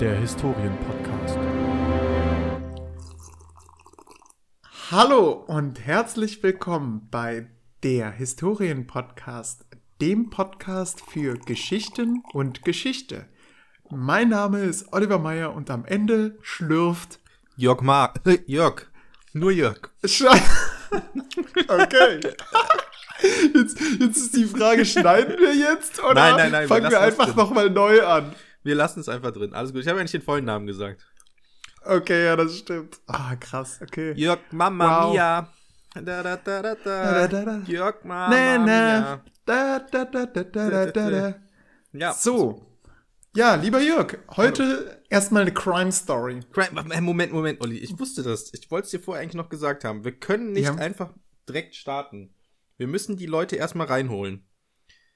der Historien-Podcast. Hallo und herzlich willkommen bei der Historien-Podcast, dem Podcast für Geschichten und Geschichte. Mein Name ist Oliver Meyer und am Ende schlürft Jörg Ma. Jörg. Nur Jörg. Okay. Jetzt, jetzt ist die Frage, schneiden wir jetzt oder Nein, nein, nein, fangen wir, einfach nochmal neu an? Wir lassen es einfach drin. Alles gut. Ich habe ja nicht den vollen Namen gesagt. Okay, ja, das stimmt. Ah, krass, okay. Jörg Mama Wow. Mia. Da, da, da, da, Da, da, da. da. Jörg Mama Na, na. Mia. Da, da, da, da, da, da, da. Ja. So. Ja, lieber Jörg, heute erstmal eine Crime Story. Äh, Moment, Moment, Olli. Ich wusste das. Ich wollte es dir vorher eigentlich noch gesagt haben. Wir können nicht Ja. einfach direkt starten. Wir müssen die Leute erstmal reinholen.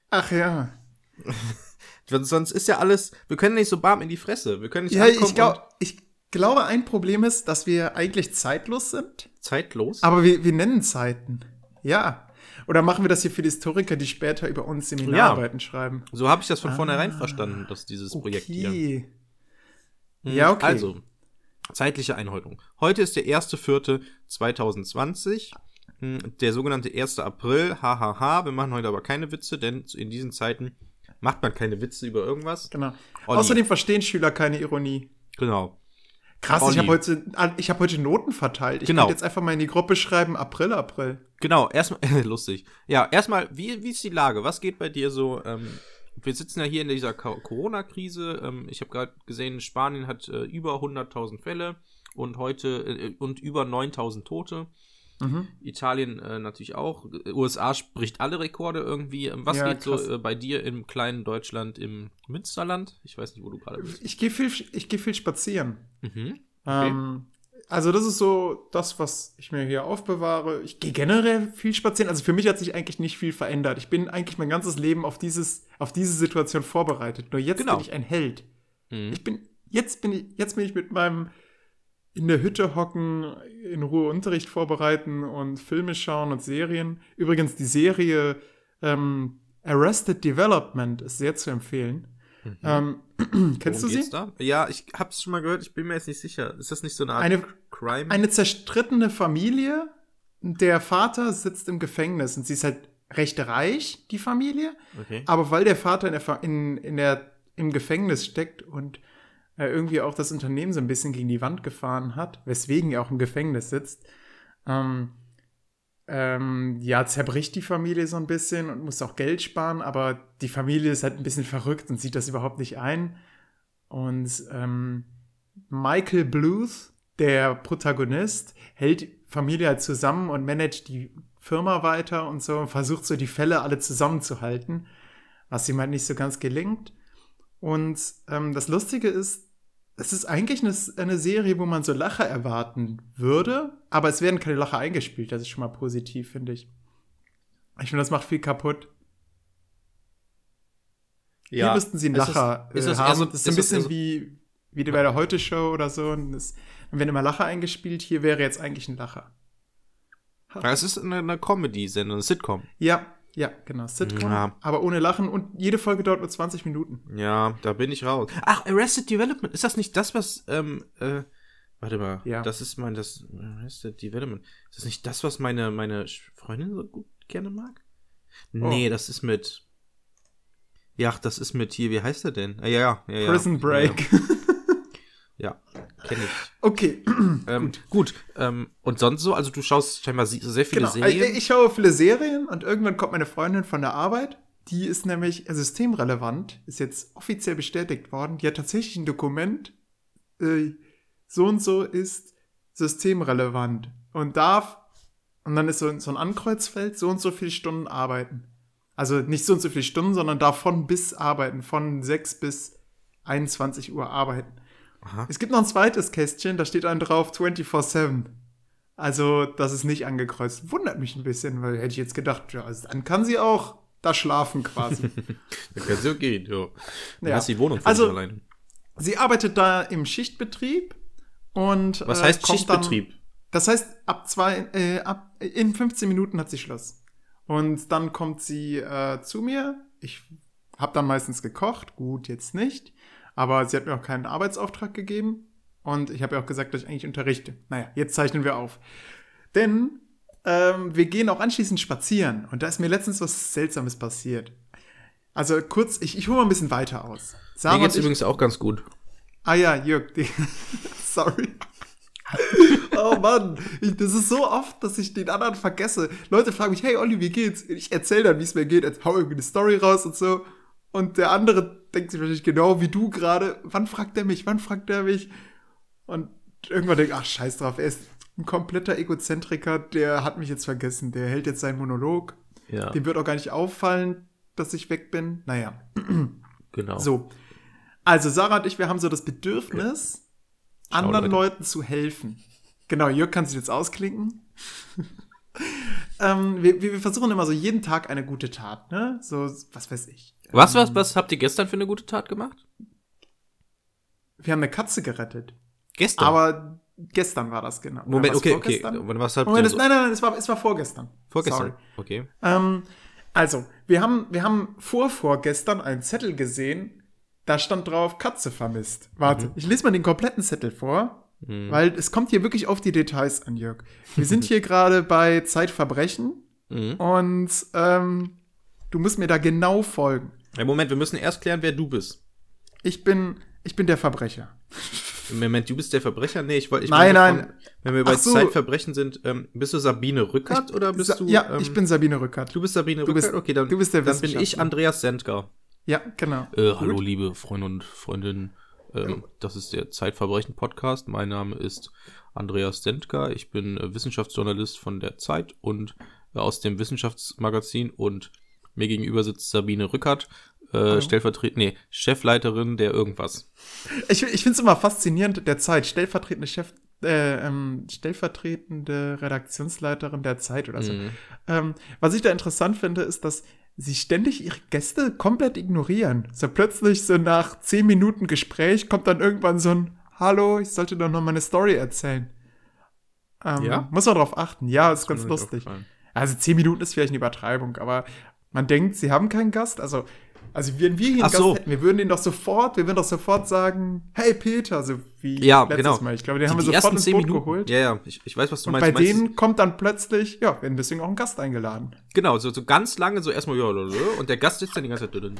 Ach ja. Sonst- ist ja alles. Wir können nicht so bam in die Fresse. Wir können nicht Ja, ich, glaub, ich glaube, ein Problem ist, dass wir eigentlich zeitlos sind, zeitlos. aber wir, wir nennen Zeiten. Ja. Oder machen wir das hier für die Historiker, die später über uns Seminararbeiten schreiben? So habe ich das von Ah. vornherein verstanden, dass dieses Projekt hier. Okay. Mhm. Ja, okay. Also, zeitliche Einordnung. Heute ist der 1.4.2020, hm, der sogenannte 1. April, hahaha. Wir machen heute aber keine Witze, denn in diesen Zeiten macht man keine Witze über irgendwas. Genau. Olli. Außerdem verstehen Schüler keine Ironie. Genau. Krass, Olli. ich habe heute, ich hab heute Noten verteilt. Ich Genau. könnte jetzt einfach mal in die Gruppe schreiben, April, April. Genau, erstmal, lustig. Ja, erstmal, wie, wie ist die Lage? Was geht bei dir so? Ähm, wir sitzen ja hier in dieser Co- Corona-Krise. Ähm, ich habe gerade gesehen, Spanien hat äh, über 100.000 Fälle und heute äh, und über 9.000 Tote. Mhm. Italien äh, natürlich auch. USA spricht alle Rekorde irgendwie. Ähm, Was Ja, geht krass. so äh, bei dir im kleinen Deutschland, im Münsterland? Ich weiß nicht, wo du gerade bist. Ich gehe viel, ich geh viel spazieren. Mhm. Ähm, also das ist so das, was ich mir hier aufbewahre. Ich gehe generell viel spazieren. Also für mich hat sich eigentlich nicht viel verändert. Ich bin eigentlich mein ganzes Leben auf dieses, auf diese Situation vorbereitet. Nur jetzt Genau. bin ich ein Held. Mhm. Ich bin, jetzt bin ich, jetzt bin ich mit meinem in der Hütte hocken, in Ruhe Unterricht vorbereiten und Filme schauen und Serien. Übrigens, die Serie ähm, Arrested Development ist sehr zu empfehlen. Ähm, kennst Worum du sie? Da? Ja, ich hab's schon mal gehört. Ich bin mir jetzt nicht sicher. Ist das nicht so eine Art Eine, Crime? eine zerstrittene Familie. Der Vater sitzt im Gefängnis und sie ist halt recht reich, die Familie. okay. Aber weil der Vater in der, in, in der, im Gefängnis steckt und äh, irgendwie auch das Unternehmen so ein bisschen gegen die Wand gefahren hat, weswegen er auch im Gefängnis sitzt, ähm, ähm, ja, zerbricht die Familie so ein bisschen und muss auch Geld sparen, aber die Familie ist halt ein bisschen verrückt und sieht das überhaupt nicht ein. Und ähm, Michael Bluth, der Protagonist, hält Familie halt zusammen und managt die Firma weiter und so und versucht so die Fälle alle zusammenzuhalten, was ihm halt nicht so ganz gelingt. Und ähm, das Lustige ist, es ist eigentlich eine, eine Serie, wo man so Lacher erwarten würde, aber es werden keine Lacher eingespielt. Das ist schon mal positiv, finde ich. Ich finde, das macht viel kaputt. Hier müssten sie einen Ist Lacher ist äh, das eher haben. so- das ist ein ist bisschen so- wie, wie bei der Heute-Show oder so. Und dann werden immer Lacher eingespielt. Hier wäre jetzt eigentlich ein Lacher. Ja, es ist eine, eine Comedy-Sendung, eine Sitcom. Ja, ja, genau. Sitcom, Ja. aber ohne Lachen. Und jede Folge dauert nur 20 Minuten. Ja, da bin ich raus. Ach, Arrested Development. Ist das nicht das, was, ähm, äh, warte mal. Ja. Das ist mein, das, Arrested Development. Ist das nicht das, was meine, meine Freundin so gut gerne mag? Nee, Oh. das ist mit, ja, das ist mit hier, wie heißt der denn? Ah, ja, ja, ja, ja. Prison Break. Ja, ja kenne ich. okay, Ähm, gut. Ähm, und sonst so, also du schaust scheinbar sehr viele genau. Serien. Ich, ich schaue viele Serien und irgendwann kommt meine Freundin von der Arbeit. Die ist nämlich systemrelevant, ist jetzt offiziell bestätigt worden. Die hat tatsächlich ein Dokument, äh, so und so ist systemrelevant und darf, und dann ist so, so ein Ankreuzfeld, so und so viele Stunden arbeiten. Also nicht so und so viele Stunden, sondern darf von bis arbeiten, von 6 bis 21 Uhr arbeiten. Aha. Es gibt noch ein zweites Kästchen, da steht dann drauf 24-7. Also, das ist nicht angekreuzt. Wundert mich ein bisschen, weil hätte ich jetzt gedacht, ja, also dann kann sie auch da schlafen quasi. Da kann so gehen, ja. Dann Ja. hast die Wohnung für Also- alleine. sie arbeitet da im Schichtbetrieb und Was äh, heißt Schichtbetrieb? Dann, das heißt, ab zwei, äh, ab, in 15 Minuten hat sie Schluss. Und dann kommt sie äh, zu mir. Ich habe dann meistens gekocht, gut, jetzt nicht. Aber sie hat mir auch keinen Arbeitsauftrag gegeben. Und ich habe ja auch gesagt, dass ich eigentlich unterrichte. Naja, jetzt zeichnen wir auf. Denn ähm, wir gehen auch anschließend spazieren. Und da ist mir letztens was Seltsames passiert. Also kurz, ich, ich hole mal ein bisschen weiter aus. Sarah Mir geht's ich- übrigens auch ganz gut. Ah ja, Jörg, die, sorry. oh Mann, ich, das ist so oft, dass ich den anderen vergesse. Leute fragen mich, hey Olli, wie geht's? Ich erzähle dann, wie es mir geht, jetzt hau irgendwie eine Story raus und so. Und der andere denkt sich wahrscheinlich genau wie du gerade, wann fragt er mich, wann fragt er mich? Und irgendwann denkt, ach scheiß drauf, er ist ein kompletter Egozentriker, der hat mich jetzt vergessen, der hält jetzt seinen Monolog. Ja, Dem wird auch gar nicht auffallen, dass ich weg bin. Naja, genau. so. Also, Sarah und ich, wir haben so das Bedürfnis, anderen Leute. Leuten zu helfen. Genau, Jörg kann sich jetzt ausklinken. ähm, wir, wir wir versuchen immer so jeden Tag eine gute Tat, ne? So, was weiß ich. Was, was, was habt ihr gestern für eine gute Tat gemacht? Wir haben eine Katze gerettet. Gestern. Aber gestern war das genau. Moment, okay, okay. Und was habt Moment, ihr so? nein, nein, nein, es war, es war vorgestern. Vorgestern. Sorry. Okay. Ähm, also, wir haben, wir haben vor vorgestern einen Zettel gesehen, da stand drauf Katze vermisst. Warte, Mhm. ich lese mal den kompletten Zettel vor, weil es kommt hier wirklich auf die Details an, Jörg. Wir sind hier gerade bei Zeitverbrechen Mhm. und ähm, du musst mir da genau folgen. Ja, Moment, wir müssen erst klären, wer du bist. Ich bin, ich bin der Verbrecher. Moment, du bist der Verbrecher? Nee, ich wollte. Ich Nein, meine, nein. von- Wenn wir bei so. Zeitverbrechen sind, ähm, bist du Sabine Rückert oder bist Sa- du. ja, ähm, ich bin Sabine Rückert. Du bist Sabine Du bist- Rückert? Okay, dann, du bist der dann bin ich. Andreas Sendker. Ja, genau. Äh, hallo, liebe Freunde und Freundinnen. Ähm, das ist der Zeitverbrechen-Podcast. Mein Name ist Andreas Sendker. Ich bin äh, Wissenschaftsjournalist von der Zeit und äh, aus dem Wissenschaftsmagazin. Und mir gegenüber sitzt Sabine Rückert, äh, stellvertretend, nee, Chefleiterin der irgendwas. Ich, ich finde es immer faszinierend, der Zeit, stellvertretende Chef, äh, ähm, stellvertretende Redaktionsleiterin der Zeit oder so. Mhm. Ähm, was ich da interessant finde, ist, dass sie ständig ihre Gäste komplett ignorieren. So plötzlich, so nach zehn Minuten Gespräch, kommt dann irgendwann so ein Hallo, ich sollte doch noch mal eine Story erzählen. Ähm, Ja? Muss man darauf achten. Ja, ist Ist ganz lustig. Also zehn Minuten ist vielleicht eine Übertreibung, aber man denkt, sie haben keinen Gast. Also, also wenn wir hier einen Ach Gast so. hätten, wir würden den doch sofort, wir würden doch sofort sagen, hey Peter, so wie Ja, letztes genau. Mal. Ich glaube, den Die, haben wir sofort ins Boot Minuten. geholt. Ja, ja, ich, ich weiß, was du Und meinst. bei Du meinst, denen kommt dann plötzlich, ja, werden deswegen auch ein Gast eingeladen. Genau, so, so ganz lange, so erstmal, ja, und der Gast ist dann die ganze Zeit. dünn,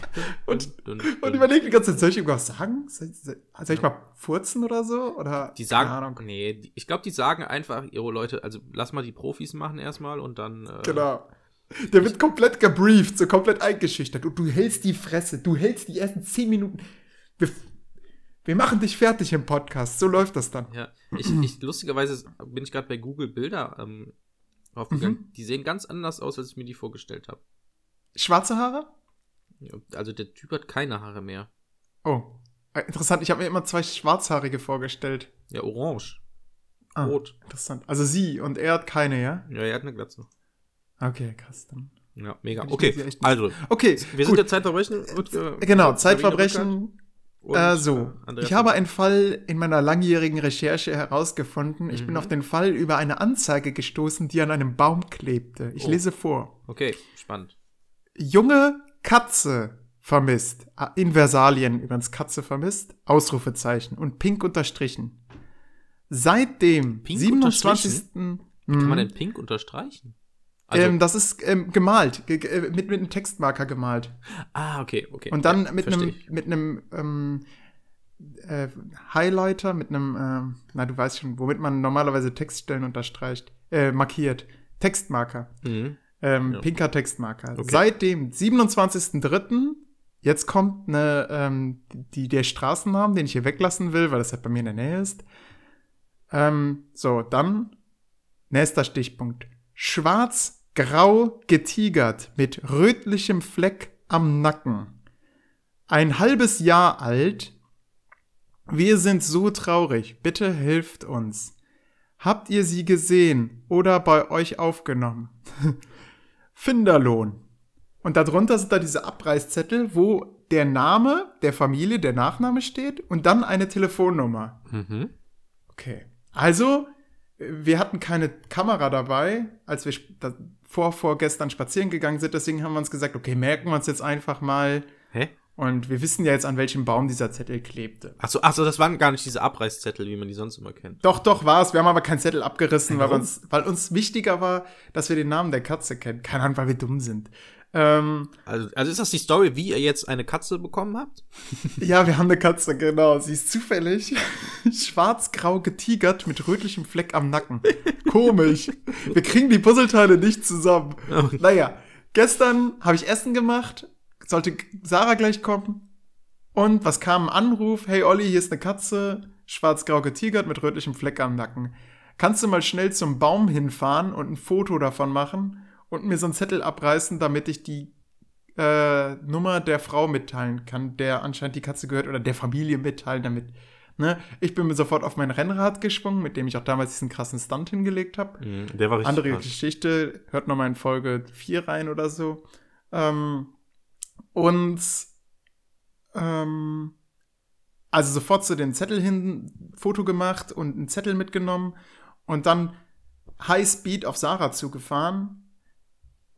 Und- dünn, Und überlegt die ganze Zeit, soll ich irgendwas sagen? Soll, soll, soll ich mal furzen oder so? Oder, Die sagen, keine Ahnung. nee, die, ich glaube, die sagen einfach, jo Leute, also lass mal die Profis machen erstmal und dann. Äh, Genau. Der wird komplett gebrieft, so komplett eingeschüchtert. Und du hältst die Fresse. Du hältst die ersten zehn Minuten. Wir, wir machen dich fertig im Podcast. So läuft das dann. Ja, ich, ich lustigerweise bin ich gerade bei Google Bilder ähm, aufgegangen. Mhm. Die sehen ganz anders aus, als ich mir die vorgestellt habe. Schwarze Haare? Ja, Also der Typ hat keine Haare mehr. Oh. Äh, Interessant. Ich habe mir immer zwei Schwarzhaarige vorgestellt. Ja, orange. Ah, Rot. Interessant. Also sie und er hat keine, ja? Ja, er hat eine Glatze. Okay, krass. Dann. Ja, mega. Okay, also, Okay, wir sind gut. der Zeitverbrechen. Und, äh, Genau, Zeitverbrechen. Und, Äh, so, äh, ich habe einen Fall in meiner langjährigen Recherche herausgefunden. Ich bin Mhm. auf den Fall über eine Anzeige gestoßen, die an einem Baum klebte. Ich Oh. lese vor. Okay, spannend. Junge Katze vermisst. Ah, In Versalien übrigens Katze vermisst. Ausrufezeichen und pink unterstrichen. Seit dem Pink 27. Kann Mhm. man denn pink unterstreichen? Also, ähm, das ist ähm, gemalt, ge ge äh, mit, mit einem Textmarker gemalt. ah, okay, okay. Und dann ja, mit einem mit einem ähm, äh, Highlighter, mit einem, ähm, na du weißt schon, womit man normalerweise Textstellen unterstreicht, äh, markiert. Textmarker. Mhm. Ähm, Ja. Pinker Textmarker. Okay. Seit dem 27.03. Jetzt kommt eine, ähm, die, der Straßennamen, den ich hier weglassen will, weil das halt bei mir in der Nähe ist. Ähm, so, dann nächster Stichpunkt. Schwarz-grau getigert mit rötlichem Fleck am Nacken. Ein halbes Jahr alt. Wir sind so traurig. Bitte helft uns. Habt ihr sie gesehen oder bei euch aufgenommen? Finderlohn. Und darunter sind da diese Abreißzettel, wo der Name der Familie, der Nachname steht und dann eine Telefonnummer. Mhm. Okay. Also, wir hatten keine Kamera dabei, als wir vor, vorgestern spazieren gegangen sind. Deswegen haben wir uns gesagt, okay, merken wir uns jetzt einfach mal. Hä? Und wir wissen ja jetzt, an welchem Baum dieser Zettel klebte. Achso, ach so, das waren gar nicht diese Abreißzettel, wie man die sonst immer kennt. Doch, doch, war es. Wir haben aber keinen Zettel abgerissen, weil uns, weil uns wichtiger war, dass wir den Namen der Katze kennen. Keine Ahnung, weil wir dumm sind. Ähm, Also, also ist das die Story, wie ihr jetzt eine Katze bekommen habt? ja, wir haben eine Katze, genau. Sie ist zufällig schwarz-grau getigert mit rötlichem Fleck am Nacken. Komisch. Wir kriegen die Puzzleteile nicht zusammen. Naja, gestern habe ich Essen gemacht, sollte Sarah gleich kommen. Und was kam? Ein Anruf. Hey Olli, hier ist eine Katze, schwarz-grau getigert mit rötlichem Fleck am Nacken. Kannst du mal schnell zum Baum hinfahren und ein Foto davon machen und mir so einen Zettel abreißen, damit ich die äh, Nummer der Frau mitteilen kann, der anscheinend die Katze gehört oder der Familie mitteilen, damit. Ne? Ich bin mir sofort auf mein Rennrad geschwungen, mit dem ich auch damals diesen krassen Stunt hingelegt habe. Mhm, Der war richtig Andere krass. Geschichte, hört nochmal in Folge 4 rein oder so. Ähm, und ähm, also sofort zu den Zettel hin, Foto gemacht und einen Zettel mitgenommen und dann High Speed auf Sarah zugefahren.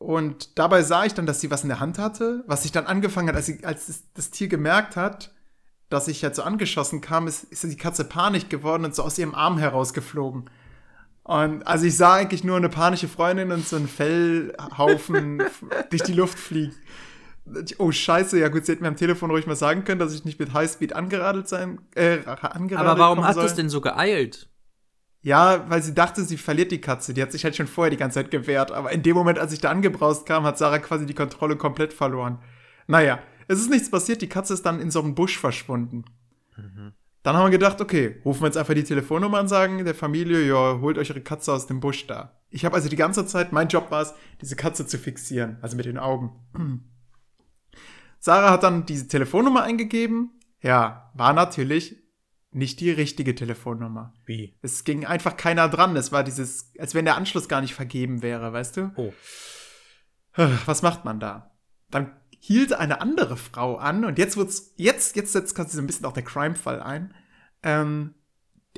Und dabei sah ich dann, dass sie was in der Hand hatte, was sich dann angefangen hat, als, sie, als das, das Tier gemerkt hat, dass ich halt so angeschossen kam, ist, ist die Katze panisch geworden und so aus ihrem Arm herausgeflogen. Und also ich sah eigentlich nur eine panische Freundin und so einen Fellhaufen durch die Luft fliegen. Oh Scheiße, ja gut, sie hätten mir am Telefon ruhig mal sagen können, dass ich nicht mit Highspeed angeradelt sein, äh, angeradelt Aber warum hat soll. das denn so geeilt? Ja, weil sie dachte, sie verliert die Katze. Die hat sich halt schon vorher die ganze Zeit gewehrt. Aber in dem Moment, als ich da angebraust kam, hat Sarah quasi die Kontrolle komplett verloren. Naja, es ist nichts passiert. Die Katze ist dann in so einem Busch verschwunden. Dann haben wir gedacht, okay, rufen wir jetzt einfach die Telefonnummer an, sagen der Familie, ja, holt euch ihre Katze aus dem Busch da. Ich habe also die ganze Zeit, mein Job war es, diese Katze zu fixieren, also mit den Augen. Sarah hat dann diese Telefonnummer eingegeben. Ja, war natürlich nicht die richtige Telefonnummer. Wie? Es ging einfach keiner dran. Es war dieses, als wenn der Anschluss gar nicht vergeben wäre, weißt du? Oh. Was macht man da? Dann hielt eine andere Frau an und jetzt wird's, jetzt, jetzt setzt quasi so ein bisschen auch der Crime-Fall ein. Ähm,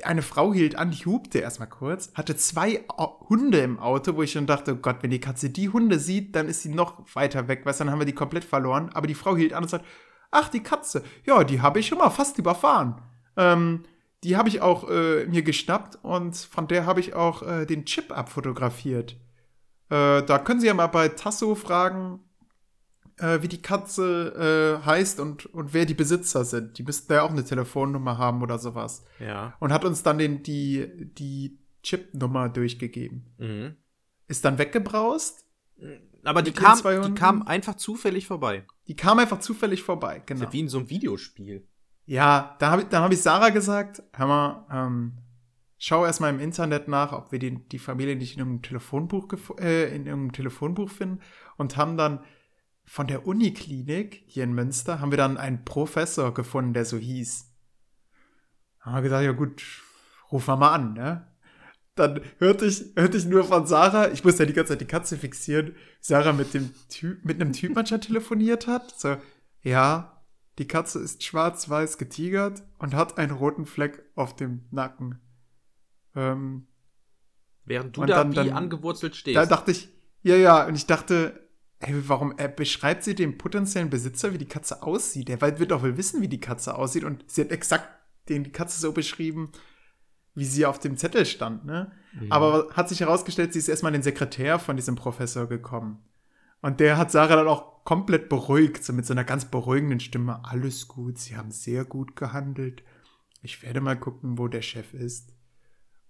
eine Frau hielt an, die hupte erstmal kurz, hatte zwei Hunde im Auto, wo ich schon dachte, oh Gott, wenn die Katze die Hunde sieht, dann ist sie noch weiter weg, weißt du, dann haben wir die komplett verloren. Aber die Frau hielt an und sagt, ach, die Katze, ja, die habe ich schon mal fast überfahren. Ähm, die habe ich auch äh, mir geschnappt und von der habe ich auch äh, den Chip abfotografiert. Äh, da können Sie ja mal bei Tasso fragen, äh, wie die Katze äh, heißt und, und wer die Besitzer sind. Die müssten da ja auch eine Telefonnummer haben oder sowas. Ja. Und hat uns dann den, die, die Chip-Nummer durchgegeben. Mhm. Ist dann weggebraust. Aber die kam, die kam einfach zufällig vorbei. Die kam einfach zufällig vorbei. Ist Genau. ja wie in so einem Videospiel. Ja, da habe ich, dann hab ich Sarah gesagt, hör mal, ähm, schau erstmal im Internet nach, ob wir die, die Familie nicht in irgendeinem Telefonbuch, gef- äh, in irgendeinem Telefonbuch finden und haben dann von der Uniklinik hier in Münster, haben wir dann einen Professor gefunden, der so hieß. Haben wir gesagt, ja gut, ruf mal mal an, ne? Dann hörte ich, hörte ich nur von Sarah, ich musste ja die ganze Zeit die Katze fixieren, Sarah mit dem Typ, mit einem Typ manchmal telefoniert hat, so, ja, die Katze ist schwarz-weiß getigert und hat einen roten Fleck auf dem Nacken. Ähm, Während du da dann- wie dann- angewurzelt stehst. da dachte ich, ja, ja, und ich dachte, ey, warum er beschreibt sie dem potenziellen Besitzer, wie die Katze aussieht? Der wird doch wohl wissen, wie die Katze aussieht und sie hat exakt den, die Katze so beschrieben, wie sie auf dem Zettel stand, ne? Mhm. Aber hat sich herausgestellt, sie ist erstmal an den Sekretär von diesem Professor gekommen. Und der hat Sarah dann auch komplett beruhigt, so mit so einer ganz beruhigenden Stimme. Alles gut, sie haben sehr gut gehandelt. Ich werde mal gucken, wo der Chef ist.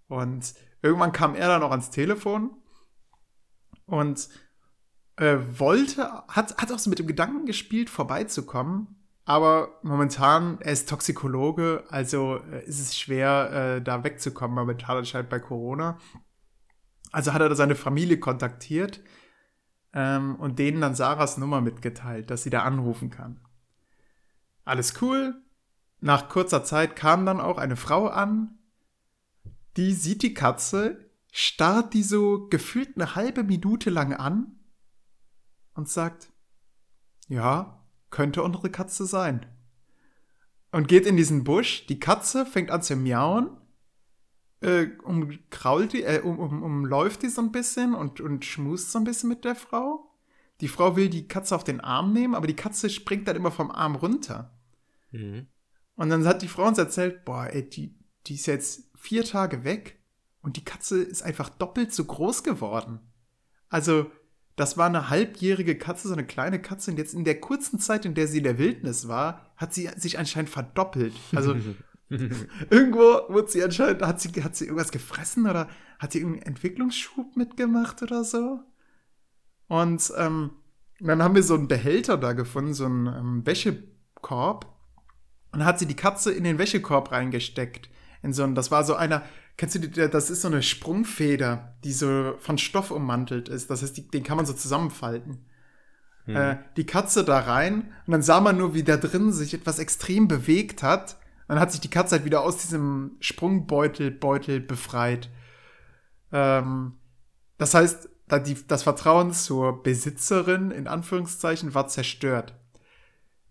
Und irgendwann kam er dann auch ans Telefon und äh, wollte, hat, hat auch so mit dem Gedanken gespielt, vorbeizukommen. Aber momentan, er ist Toxikologe, also äh, ist es schwer, äh, da wegzukommen, momentan anscheinend bei Corona. Also hat er seine Familie kontaktiert ähm, und denen dann Sarahs Nummer mitgeteilt, dass sie da anrufen kann. Alles cool. Nach kurzer Zeit kam dann auch eine Frau an, die sieht die Katze, starrt die so gefühlt eine halbe Minute lang an und sagt, ja, könnte unsere Katze sein. Und geht in diesen Busch. Die Katze fängt an zu miauen, äh, umkrault die, äh, um, um, umläuft die so ein bisschen und, und schmust so ein bisschen mit der Frau. die Frau will die Katze auf den Arm nehmen, aber die Katze springt dann immer vom Arm runter. Mhm. Und dann hat die Frau uns erzählt, boah, ey, die, die ist jetzt vier Tage weg und die Katze ist einfach doppelt so groß geworden. Also, das war eine halbjährige Katze, so eine kleine Katze, und jetzt in der kurzen Zeit, in der sie in der Wildnis war, hat sie sich anscheinend verdoppelt. Also, irgendwo wurde sie anscheinend, hat sie, hat sie irgendwas gefressen oder hat sie irgendeinen Entwicklungsschub mitgemacht oder so? Und ähm, dann haben wir so einen Behälter da gefunden, so einen ähm, Wäschekorb. Und dann hat sie die Katze in den Wäschekorb reingesteckt. In so einen, das war so einer, kennst du die, das ist so eine Sprungfeder, die so von Stoff ummantelt ist. Das heißt, die, den kann man so zusammenfalten. Hm. Äh, die Katze da rein und dann sah man nur, wie da drin sich etwas extrem bewegt hat. Dann hat sich die Katze halt wieder aus diesem Sprungbeutel Beutel befreit. Ähm, das heißt, da die, das Vertrauen zur Besitzerin in Anführungszeichen war zerstört.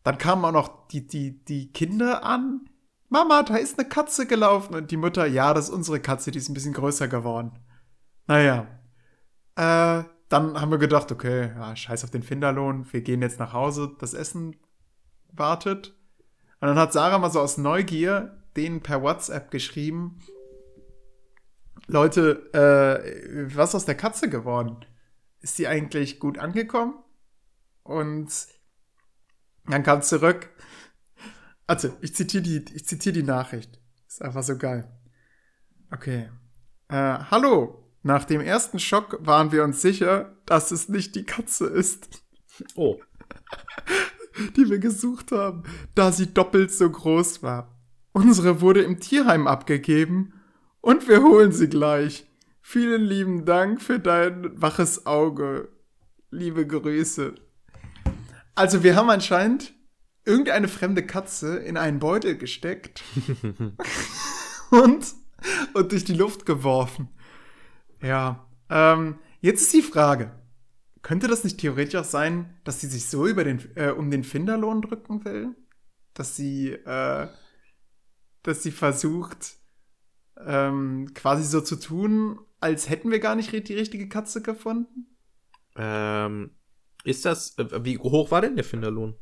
Dann kamen auch noch die, die, die Kinder an. Mama, da ist eine Katze gelaufen. Und die Mutter, ja, das ist unsere Katze, die ist ein bisschen größer geworden. Naja. Äh, dann haben wir gedacht, okay, ja, scheiß auf den Finderlohn, wir gehen jetzt nach Hause, das Essen wartet. Und dann hat Sarah mal so aus Neugier denen per WhatsApp geschrieben, Leute, äh, was ist aus der Katze geworden? Ist die eigentlich gut angekommen? Und dann kam zurück. Also, ich zitiere die, ich zitiere die Nachricht. Ist einfach so geil. Okay. Äh, hallo. Nach dem ersten Schock waren wir uns sicher, dass es nicht die Katze ist, Oh. die wir gesucht haben, da sie doppelt so groß war. Unsere wurde im Tierheim abgegeben und wir holen sie gleich. Vielen lieben Dank für dein waches Auge. Liebe Grüße. Also wir haben anscheinend irgendeine fremde Katze in einen Beutel gesteckt und, und durch die Luft geworfen. Ja, ähm, jetzt ist die Frage. Könnte das nicht theoretisch auch sein, dass sie sich so über den, äh, um den Finderlohn drücken will? Dass sie, äh, dass sie versucht, ähm, quasi so zu tun, als hätten wir gar nicht die richtige Katze gefunden? Ähm, ist das, äh, wie hoch war denn der Finderlohn?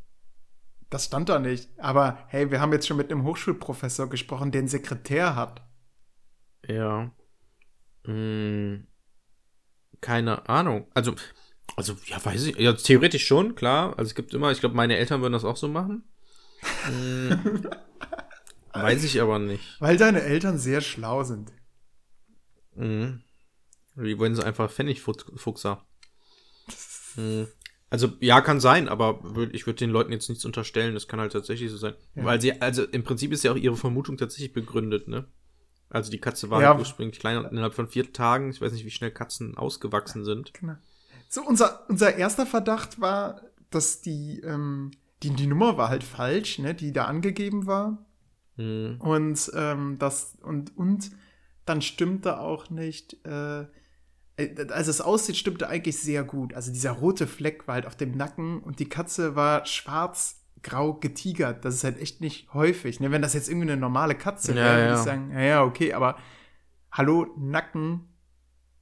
Das stand da nicht. Aber hey, wir haben jetzt schon mit einem Hochschulprofessor gesprochen, der einen Sekretär hat. Ja. Hm, keine Ahnung. Also, also, ja, weiß ich. Ja, theoretisch schon, klar. Also es gibt immer, ich glaube, meine Eltern würden das auch so machen. Hm, weiß ich aber nicht. Weil deine Eltern sehr schlau sind. Mhm. Die wollen sie einfach Pfennigfuchser. Mhm. Also, ja, kann sein, aber würd, ich würde den Leuten jetzt nichts unterstellen. Das kann halt tatsächlich so sein. Ja. Weil sie, also im Prinzip ist ja auch ihre Vermutung tatsächlich begründet, ne? Also die Katze war Ja. ursprünglich klein und innerhalb von vier Tagen, ich weiß nicht, wie schnell Katzen ausgewachsen sind. Genau. So, unser, unser erster Verdacht war, dass die, ähm, die, die Nummer war halt falsch, ne, die da angegeben war. Mhm. Und ähm, das, und, und dann stimmte auch nicht, äh, äh, also es aussieht, stimmte eigentlich sehr gut. Also dieser rote Fleck war halt auf dem Nacken und die Katze war schwarz-grau getigert. Das ist halt echt nicht häufig. Ne? Wenn das jetzt irgendwie eine normale Katze Ja, wäre, würde ja. ich sagen, ja, ja, okay, aber hallo, Nacken,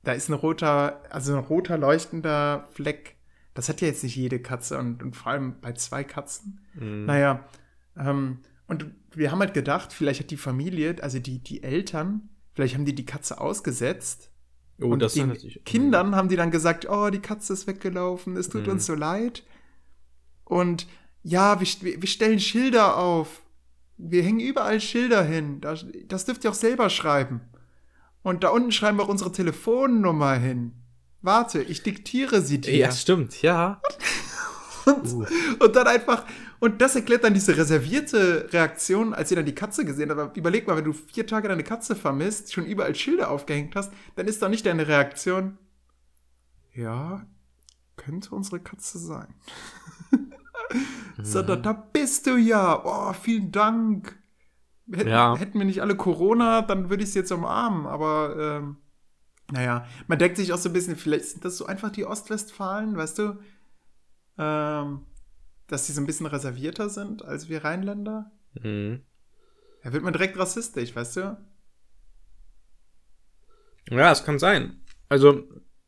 da ist ein roter, also ein roter leuchtender Fleck. Das hat ja jetzt nicht jede Katze und, und vor allem bei zwei Katzen. Mhm. Naja, ähm, und wir haben halt gedacht, vielleicht hat die Familie, also die, die Eltern, vielleicht haben die die Katze ausgesetzt. Oh, und das den. Kindern haben die dann gesagt, oh, die Katze ist weggelaufen, es tut Mhm. uns so leid. Und ja, wir, wir stellen Schilder auf. Wir hängen überall Schilder hin. Das, das dürft ihr auch selber schreiben. Und da unten schreiben wir auch unsere Telefonnummer hin. Warte, ich diktiere sie dir. Ja, stimmt, ja. Und, Uh. und dann einfach, und das erklärt dann diese reservierte Reaktion, als sie dann die Katze gesehen hat. Aber überleg mal, wenn du vier Tage deine Katze vermisst, schon überall Schilder aufgehängt hast, dann ist doch nicht deine Reaktion, ja, könnte unsere Katze sein. Sondern da bist du ja. Oh, vielen Dank. Hätten, Ja. hätten wir nicht alle Corona, dann würde ich es jetzt umarmen. Aber ähm, naja, man denkt sich auch so ein bisschen, vielleicht sind das so einfach die Ostwestfalen, weißt du? Ähm, dass die so ein bisschen reservierter sind als wir Rheinländer. Mhm. Da wird man direkt rassistisch, weißt du? Ja, es kann sein. Also,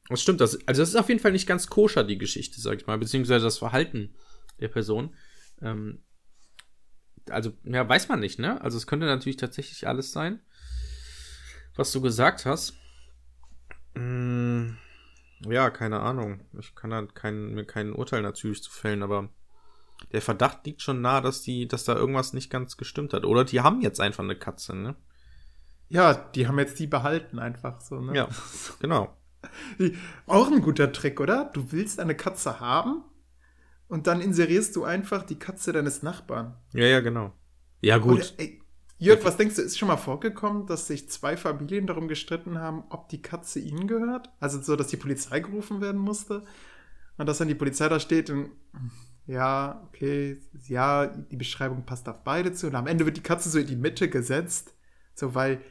Das stimmt. Das, also, das ist auf jeden Fall nicht ganz koscher, die Geschichte, sag ich mal, beziehungsweise das Verhalten der Person. Ähm, also, ja, weiß man nicht, ne? Also, es könnte natürlich tatsächlich alles sein, was du gesagt hast. Mm, ja, keine Ahnung. Ich kann da kein, mir kein Urteil natürlich zu fällen, aber der Verdacht liegt schon nah, dass die, dass da irgendwas nicht ganz gestimmt hat. Oder die haben jetzt einfach eine Katze, ne? Ja, die haben jetzt die behalten einfach so, ne? Ja, genau. Auch ein guter Trick, oder? Du willst eine Katze haben und dann inserierst du einfach die Katze deines Nachbarn. Ja, ja, genau. Ja, gut. Oder, ey, Jörg, was denkst du, ist schon mal vorgekommen, dass sich zwei Familien darum gestritten haben, ob die Katze ihnen gehört? Also so, dass die Polizei gerufen werden musste und dass dann die Polizei da steht und ja, okay, ja, die Beschreibung passt auf beide zu und am Ende wird die Katze so in die Mitte gesetzt, so weil,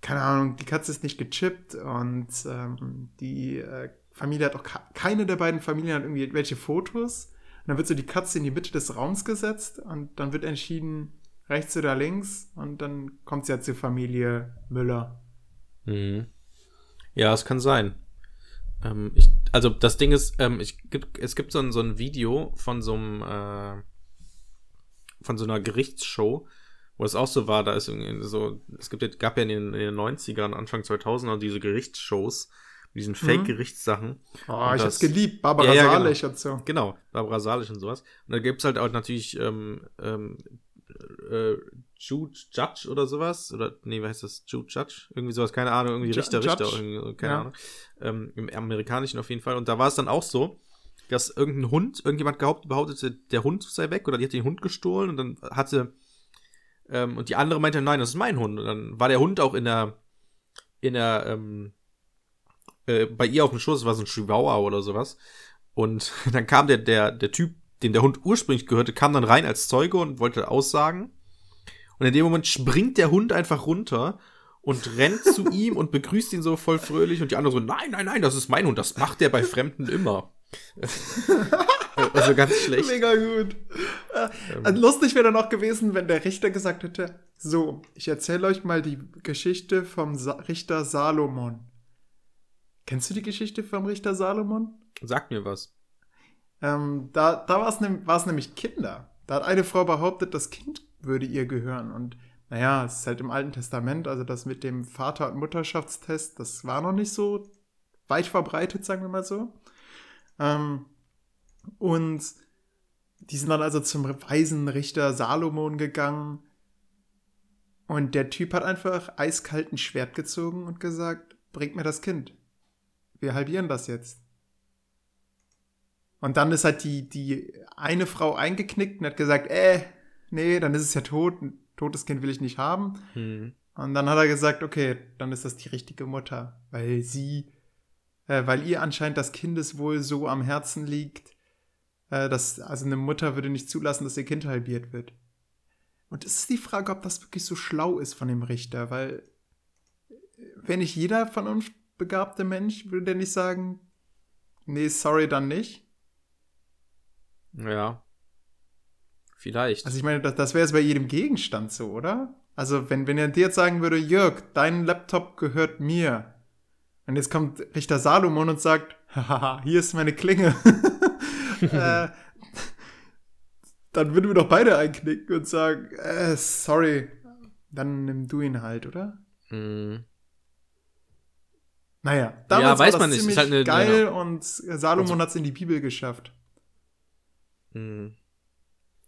keine Ahnung, die Katze ist nicht gechippt und ähm, die äh, Familie hat auch keine der beiden Familien hat irgendwie welche Fotos. Dann wird so die Katze in die Mitte des Raums gesetzt und dann wird entschieden, rechts oder links und dann kommt sie ja zur Familie Müller. Mhm. Ja, es kann sein. Ähm, ich, also das Ding ist, ähm, ich, es gibt so ein, so ein Video von so einem äh, von so einer Gerichtsshow, wo es auch so war, da ist so, es gibt, gab ja in den, in den 90ern, Anfang 2000er diese Gerichtsshows, mit diesen Fake-Gerichtssachen. Oh, ich das, hab's geliebt, Barbara ja, ja, Salisch genau. und so. Genau, Barbara Salisch und sowas. Und da gibt's halt auch natürlich ähm, ähm, äh, Jude Judge oder sowas. Oder, nee, was heißt das? Jude Judge? Irgendwie sowas, keine Ahnung, irgendwie Ju Richter, Judge. Richter, irgendwie, keine Ja. Ahnung. Ähm, Im amerikanischen auf jeden Fall. Und da war es dann auch so, dass irgendein Hund, irgendjemand behauptet, behauptete, der Hund sei weg oder die hat den Hund gestohlen und dann hatte, ähm, und die andere meinte, nein, das ist mein Hund. Und dann war der Hund auch in der, in der, ähm, äh, bei ihr auf dem Schoß, das war so ein Chihuahua oder sowas. Und dann kam der, der, der Typ, dem der Hund ursprünglich gehörte, kam dann rein als Zeuge und wollte aussagen. Und in dem Moment springt der Hund einfach runter und rennt zu ihm und begrüßt ihn so voll fröhlich und die andere so, nein, nein, nein, das ist mein Hund, das macht der bei Fremden immer. also ganz schlecht. Mega gut. Ähm. Äh, Lustig wäre dann auch gewesen, wenn der Richter gesagt hätte, so, ich erzähle euch mal die Geschichte vom Sa Richter Salomon. Kennst du die Geschichte vom Richter Salomon? Sag mir was. Ähm, da da war es war's nämlich Kinder. Da hat eine Frau behauptet, das Kind würde ihr gehören. Und naja, es ist halt im Alten Testament, also das mit dem Vater- und Mutterschaftstest, das war noch nicht so weit verbreitet, sagen wir mal so. Ähm, und die sind dann also zum weisen Richter Salomon gegangen. Und der Typ hat einfach eiskalt ein Schwert gezogen und gesagt, bringt mir das Kind. Wir halbieren das jetzt. Und dann ist halt die, die eine Frau eingeknickt und hat gesagt, äh, nee, dann ist es ja tot. Ein totes Kind will ich nicht haben. Hm. Und dann hat er gesagt, okay, dann ist das die richtige Mutter, weil sie, äh, weil ihr anscheinend das Kindeswohl so am Herzen liegt, äh, dass, also eine Mutter würde nicht zulassen, dass ihr Kind halbiert wird. Und es ist die Frage, ob das wirklich so schlau ist von dem Richter, weil äh, wenn nicht jeder vernunftbegabte Mensch, würde der nicht sagen, nee, sorry, dann nicht. Ja. Vielleicht. Also ich meine, das, das wäre jetzt bei jedem Gegenstand so, oder? Also wenn, wenn er dir jetzt sagen würde, Jörg, dein Laptop gehört mir. Und jetzt kommt Richter Salomon und sagt, haha, hier ist meine Klinge. äh, dann würden wir doch beide einknicken und sagen, äh, sorry, dann nimm du ihn halt, oder? Hm. Naja, Ja, damals weiß war man das nicht. ziemlich Ist halt eine- geil genau. und Salomon hat es in die Bibel geschafft. Hm.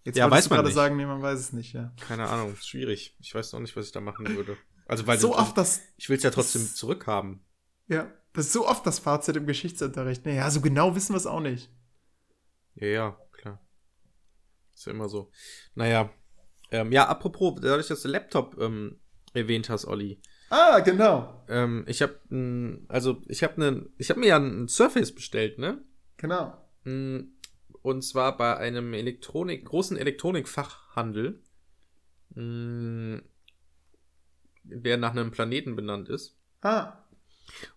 Jetzt Ja, weiß man gerade nicht. sagen, nee, man weiß es nicht, ja. Keine Ahnung, schwierig. Ich weiß auch nicht, was ich da machen würde. Also, weil so das- oft das, ich will es ja trotzdem zurückhaben. ja, das ist so oft das Fazit im Geschichtsunterricht. Naja, so genau wissen wir es auch nicht. Ja, ja, klar. Ist ja immer so. Naja. Ähm, ja, apropos, dadurch, dass du Laptop ähm, erwähnt hast, Olli. Ah, genau. Ähm, ich habe, also ich habe ne, ich habe mir ja ein Surface bestellt, ne? Genau. Mm, Und zwar bei einem Elektronik, großen Elektronikfachhandel, mm, der nach einem Planeten benannt ist. Ah,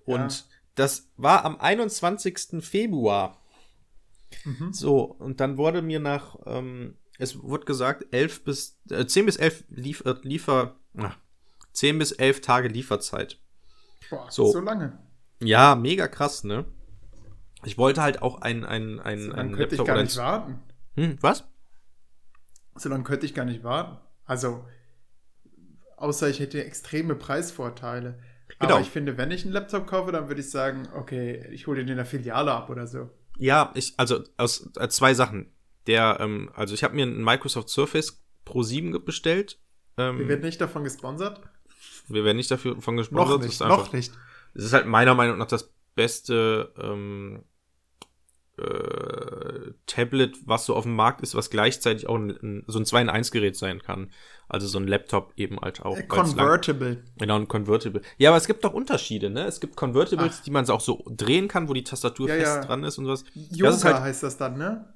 Und Ja. das war am 21. Februar. mhm. So, und dann wurde mir nach, ähm, es wurde gesagt, 11 bis, äh, 10 bis 11 Lief äh, Liefer, ah, 10 bis 11 Tage Lieferzeit. Boah, So. so lange. Ja, mega krass, ne? Ich wollte halt auch ein, ein, ein, So ein lange könnte ich gar nicht warten. Hm, was? So lange könnte ich gar nicht warten. Also, außer ich hätte extreme Preisvorteile. Genau. Aber ich finde, wenn ich einen Laptop kaufe, dann würde ich sagen, okay, ich hole den in der Filiale ab oder so. Ja, ich, also aus äh, zwei Sachen. Der, ähm, also ich habe mir einen Microsoft Surface Pro 7 ge- bestellt. Ähm, Wir werden nicht davon gesponsert. Wir werden nicht dafür von Noch gesponsert. das nicht, ist einfach, noch nicht. Es ist halt meiner Meinung nach das beste ähm, äh, Tablet, was so auf dem Markt ist, was gleichzeitig auch ein, so ein 2 in 1 Gerät sein kann. Also so ein Laptop eben halt auch. Äh, weil's lang- Convertible. Genau, ein Convertible. Ja, aber es gibt doch Unterschiede, ne? Es gibt Convertibles, Ach. die man auch so drehen kann, wo die Tastatur Ja, fest ja. dran ist und sowas. Yoga Das ist halt- heißt das dann, ne?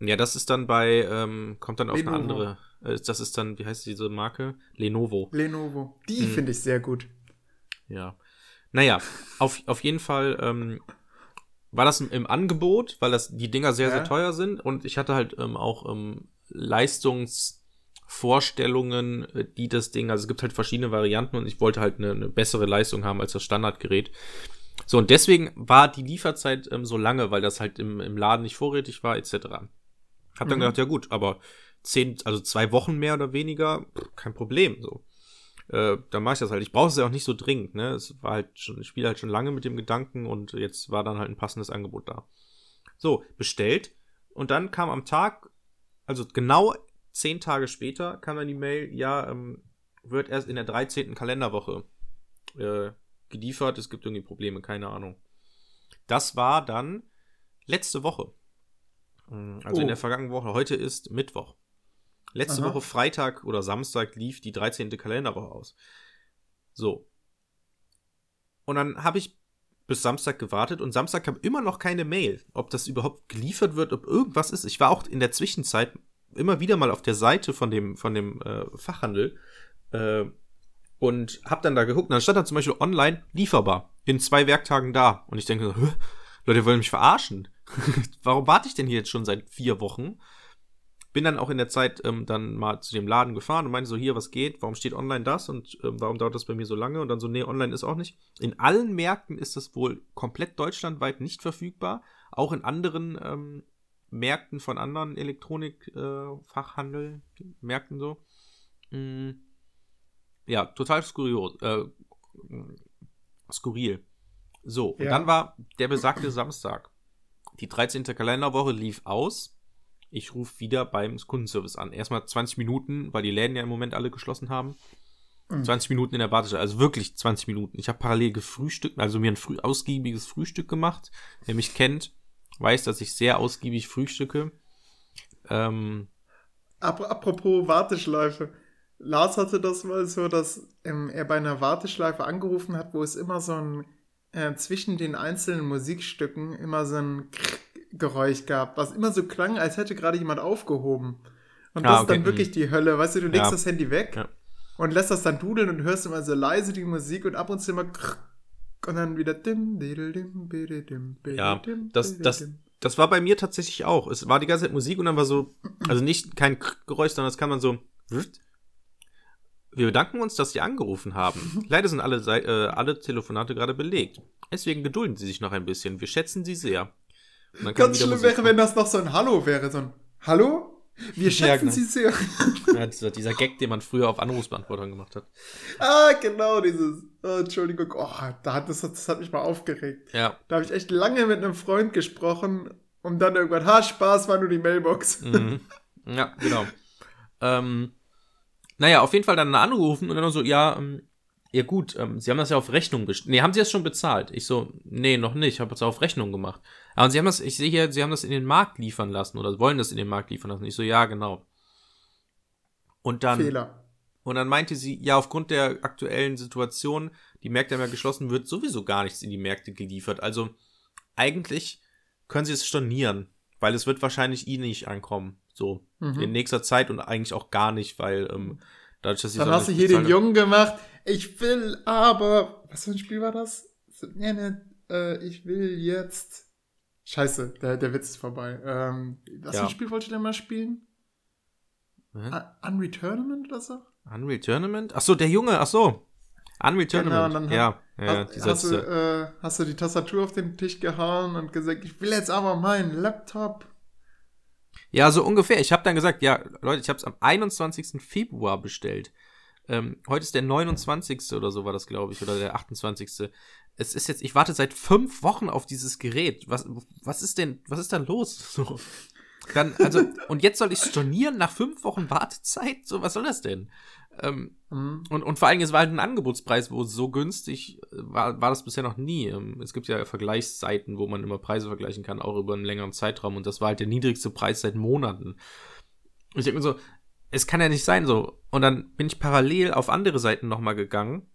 Ja, das ist dann bei, ähm, kommt dann auf Lenovo. eine andere. Äh, das ist dann, wie heißt diese Marke? Lenovo. Lenovo. Die Hm. finde ich sehr gut. Ja. Naja, auf, auf jeden Fall ähm, war das im, Angebot, weil das die Dinger sehr, Ja. sehr teuer sind und ich hatte halt ähm, auch ähm, Leistungsvorstellungen, äh, die das Ding, also es gibt halt verschiedene Varianten und ich wollte halt eine, eine bessere Leistung haben als das Standardgerät. So, und deswegen war die Lieferzeit ähm, so lange, weil das halt im, im Laden nicht vorrätig war, etc. Hab dann Mhm. gedacht, ja gut, aber zehn, also zwei Wochen mehr oder weniger, kein Problem. So. Äh, dann mache ich das halt. Ich brauche es ja auch nicht so dringend, ne? Es war halt schon, ich spiele halt schon lange mit dem Gedanken und jetzt war dann halt ein passendes Angebot da. So, bestellt. Und dann kam am Tag, also genau zehn Tage später, kam dann die Mail, ja, ähm, wird erst in der 13. Kalenderwoche äh, geliefert. Es gibt irgendwie Probleme, keine Ahnung. Das war dann letzte Woche. Mm, Also in Oh. der vergangenen Woche. Heute ist Mittwoch. Letzte Aha. Woche Freitag oder Samstag lief die 13. Kalenderwoche aus. So. Und dann habe ich bis Samstag gewartet und Samstag kam immer noch keine Mail, ob das überhaupt geliefert wird, ob irgendwas ist. Ich war auch in der Zwischenzeit immer wieder mal auf der Seite von dem, von dem äh, Fachhandel äh, und habe dann da geguckt. Und dann stand da zum Beispiel online lieferbar, in zwei Werktagen da. Und ich denke? Leute wollen mich verarschen. Warum warte ich denn hier jetzt schon seit vier Wochen? Bin dann auch in der Zeit ähm, dann mal zu dem Laden gefahren und meinte so, hier, was geht? Warum steht online das? Und ähm, warum dauert das bei mir so lange? Und dann so, nee, online ist auch nicht. In allen Märkten ist das wohl komplett deutschlandweit nicht verfügbar. Auch in anderen ähm, Märkten von anderen Elektronik-Fachhandel, Märkten so. Mm, ja, total skurril. Äh, skurril. So, und Ja. dann war der besagte Samstag. Die 13. Kalenderwoche lief aus. Ich rufe wieder beim Kundenservice an. Erstmal 20 Minuten, weil die Läden ja im Moment alle geschlossen haben. Mhm. 20 Minuten in der Warteschleife, also wirklich 20 Minuten. Ich habe parallel gefrühstückt, also mir ein früh ausgiebiges Frühstück gemacht. Wer mich kennt, weiß, dass ich sehr ausgiebig frühstücke. Ähm, Ap apropos Warteschleife. Lars hatte das mal so, dass ähm, er bei einer Warteschleife angerufen hat, wo es immer so ein äh, zwischen den einzelnen Musikstücken immer so ein Geräusch gab, was immer so klang, als hätte gerade jemand aufgehoben. Und Ah, das ist okay, dann wirklich die Hölle. Weißt du, du legst Ja. das Handy weg Ja. und lässt das dann dudeln und hörst immer so leise die Musik und ab und zu immer und dann wieder dim, didel, dim, bidel, dim, bidel, Ja, dim, das- das- das war bei mir tatsächlich auch. Es war die ganze Zeit Musik und dann war so, also nicht kein Geräusch, sondern es kam dann so. Wir bedanken uns, dass Sie angerufen haben. Leider sind alle, äh, alle Telefonate gerade belegt. Deswegen gedulden Sie sich noch ein bisschen. Wir schätzen Sie sehr. Ganz schlimm wäre, wenn das noch so ein Hallo wäre, so ein Hallo? Wir schätzen Ja, genau. Sie sehr. Ja, dieser, dieser Gag, den man früher auf Anrufsbeantwortern gemacht hat. ah, genau, dieses. Oh, Entschuldigung, oh, da hat, das, das hat mich mal aufgeregt. Ja. Da habe ich echt lange mit einem Freund gesprochen und dann irgendwann, ha, Spaß, war nur die Mailbox. Mhm. Ja, genau. ähm, naja, auf jeden Fall dann angerufen und dann so, ja, ähm, ja gut, ähm, Sie haben das ja auf Rechnung bestellt. Nee, haben Sie das schon bezahlt? Ich so, nee, noch nicht, ich habe das auf Rechnung gemacht. Aber Sie haben das, ich sehe hier, Sie haben das in den Markt liefern lassen oder wollen das in den Markt liefern lassen. Ich so, ja, genau. Und dann, Fehler. und dann meinte sie, ja, aufgrund der aktuellen Situation, die Märkte haben ja geschlossen, wird sowieso gar nichts in die Märkte geliefert. Also eigentlich können sie es stornieren, weil es wird wahrscheinlich eh nicht ankommen. So, Mhm. in nächster Zeit und eigentlich auch gar nicht, weil ähm, dadurch, dass sie Dann hast du hier den Jungen gemacht. Ich will aber. Was für ein Spiel war das? Nee, nee, äh, ich will jetzt. Scheiße, der, der Witz ist vorbei. Ähm, was Ja. für ein Spiel wollt ihr denn mal spielen? Hä? Un- Unreturnament oder so? Unreal Tournament? Ach so, der Junge, ach so. Unreal Tournament. Genau, dann ja, ja, hast, hast, du, äh, hast du die Tastatur auf den Tisch gehauen und gesagt, ich will jetzt aber meinen Laptop. Ja, so ungefähr. Ich habe dann gesagt, ja, Leute, ich habe es am 21. Februar bestellt. Ähm, heute ist der 29. oder so war das, glaube ich, oder der 28. Es ist jetzt, ich warte seit fünf Wochen auf dieses Gerät. Was, was ist denn, was ist da los? So. Dann, also, und jetzt soll ich stornieren nach fünf Wochen Wartezeit? So, was soll das denn? Ähm, Mhm. und, und vor allem, es war halt ein Angebotspreis, wo so günstig äh, war, war das bisher noch nie. Ähm, Es gibt ja Vergleichsseiten, wo man immer Preise vergleichen kann, auch über einen längeren Zeitraum. Und das war halt der niedrigste Preis seit Monaten. Und ich denke mir so, es kann ja nicht sein so. Und dann bin ich parallel auf andere Seiten nochmal gegangen.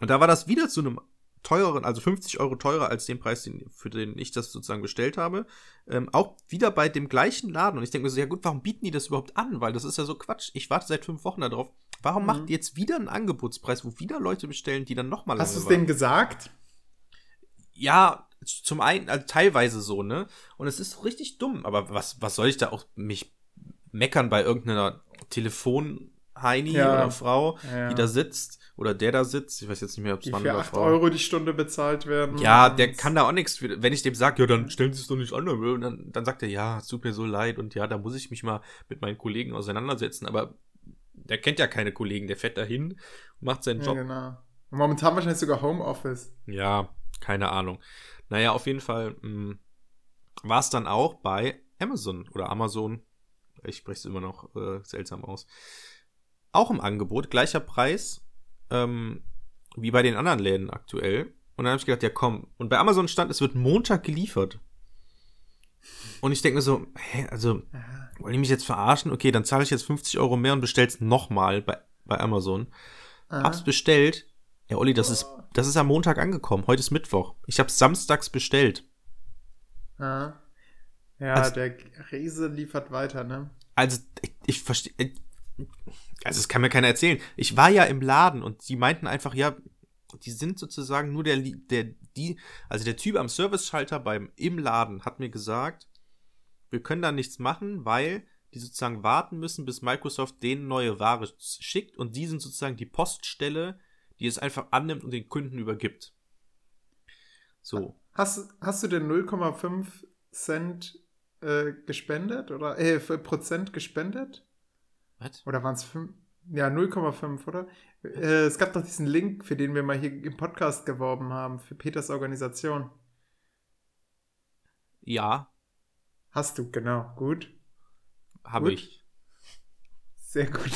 Und da war das wieder zu einem teureren, also 50 Euro teurer als den Preis, den, für den ich das sozusagen bestellt habe. Ähm, auch wieder bei dem gleichen Laden. Und ich denke mir so, ja gut, warum bieten die das überhaupt an? Weil das ist ja so Quatsch. Ich warte seit fünf Wochen darauf. Warum Mhm. macht ihr jetzt wieder einen Angebotspreis, wo wieder Leute bestellen, die dann nochmal Hast du es denen gesagt? ja, zum einen, also teilweise so, ne? Und es ist richtig dumm, aber was, was soll ich da auch mich meckern bei irgendeiner Telefon-Heini Ja. oder Frau, Ja. die da sitzt oder der da sitzt, ich weiß jetzt nicht mehr, ob es Mann für oder 8 Frau. Euro die Stunde bezahlt werden. Ja, Und- der kann da auch nichts. Wenn ich dem sage, ja, dann stellen Sie es doch nicht an, und dann, dann sagt er, ja, es tut mir so leid und ja, da muss ich mich mal mit meinen Kollegen auseinandersetzen, aber der kennt ja keine Kollegen, der fährt dahin, macht seinen Ja, Job genau. Und momentan wahrscheinlich sogar Homeoffice. Ja, keine Ahnung. Naja, auf jeden Fall war es dann auch bei Amazon oder Amazon. Ich spreche es immer noch äh, seltsam aus. Auch im Angebot, gleicher Preis ähm, wie bei den anderen Läden aktuell. Und dann habe ich gedacht, ja komm. Und bei Amazon stand, es wird Montag geliefert. Und ich denke mir so, hä, also wollen die mich jetzt verarschen? Okay, dann zahle ich jetzt 50 Euro mehr und bestell's nochmal bei, bei Amazon. Aha. Hab's bestellt. Ja, Olli, das ist, das ist am Montag angekommen. Heute ist Mittwoch. Ich hab's samstags bestellt. Aha. Ja, Also- der Riese liefert weiter, ne? Also, ich, ich verstehe. Also, es kann mir keiner erzählen. Ich war ja im Laden und die meinten einfach, ja, die sind sozusagen nur der, der, die, also der Typ am Service-Schalter beim, im Laden hat mir gesagt, wir können da nichts machen, weil die sozusagen warten müssen, bis Microsoft denen neue Ware schickt und die sind sozusagen die Poststelle, die es einfach annimmt und den Kunden übergibt. So. Hast, hast du denn 0,5 Cent äh, gespendet? Oder äh, Prozent gespendet? Was? Oder waren es 5? Ja, 0,5, oder? Äh, es gab doch diesen Link, für den wir mal hier im Podcast geworben haben, für Peters Organisation. Ja, Hast du, genau. Gut. habe ich. Sehr gut.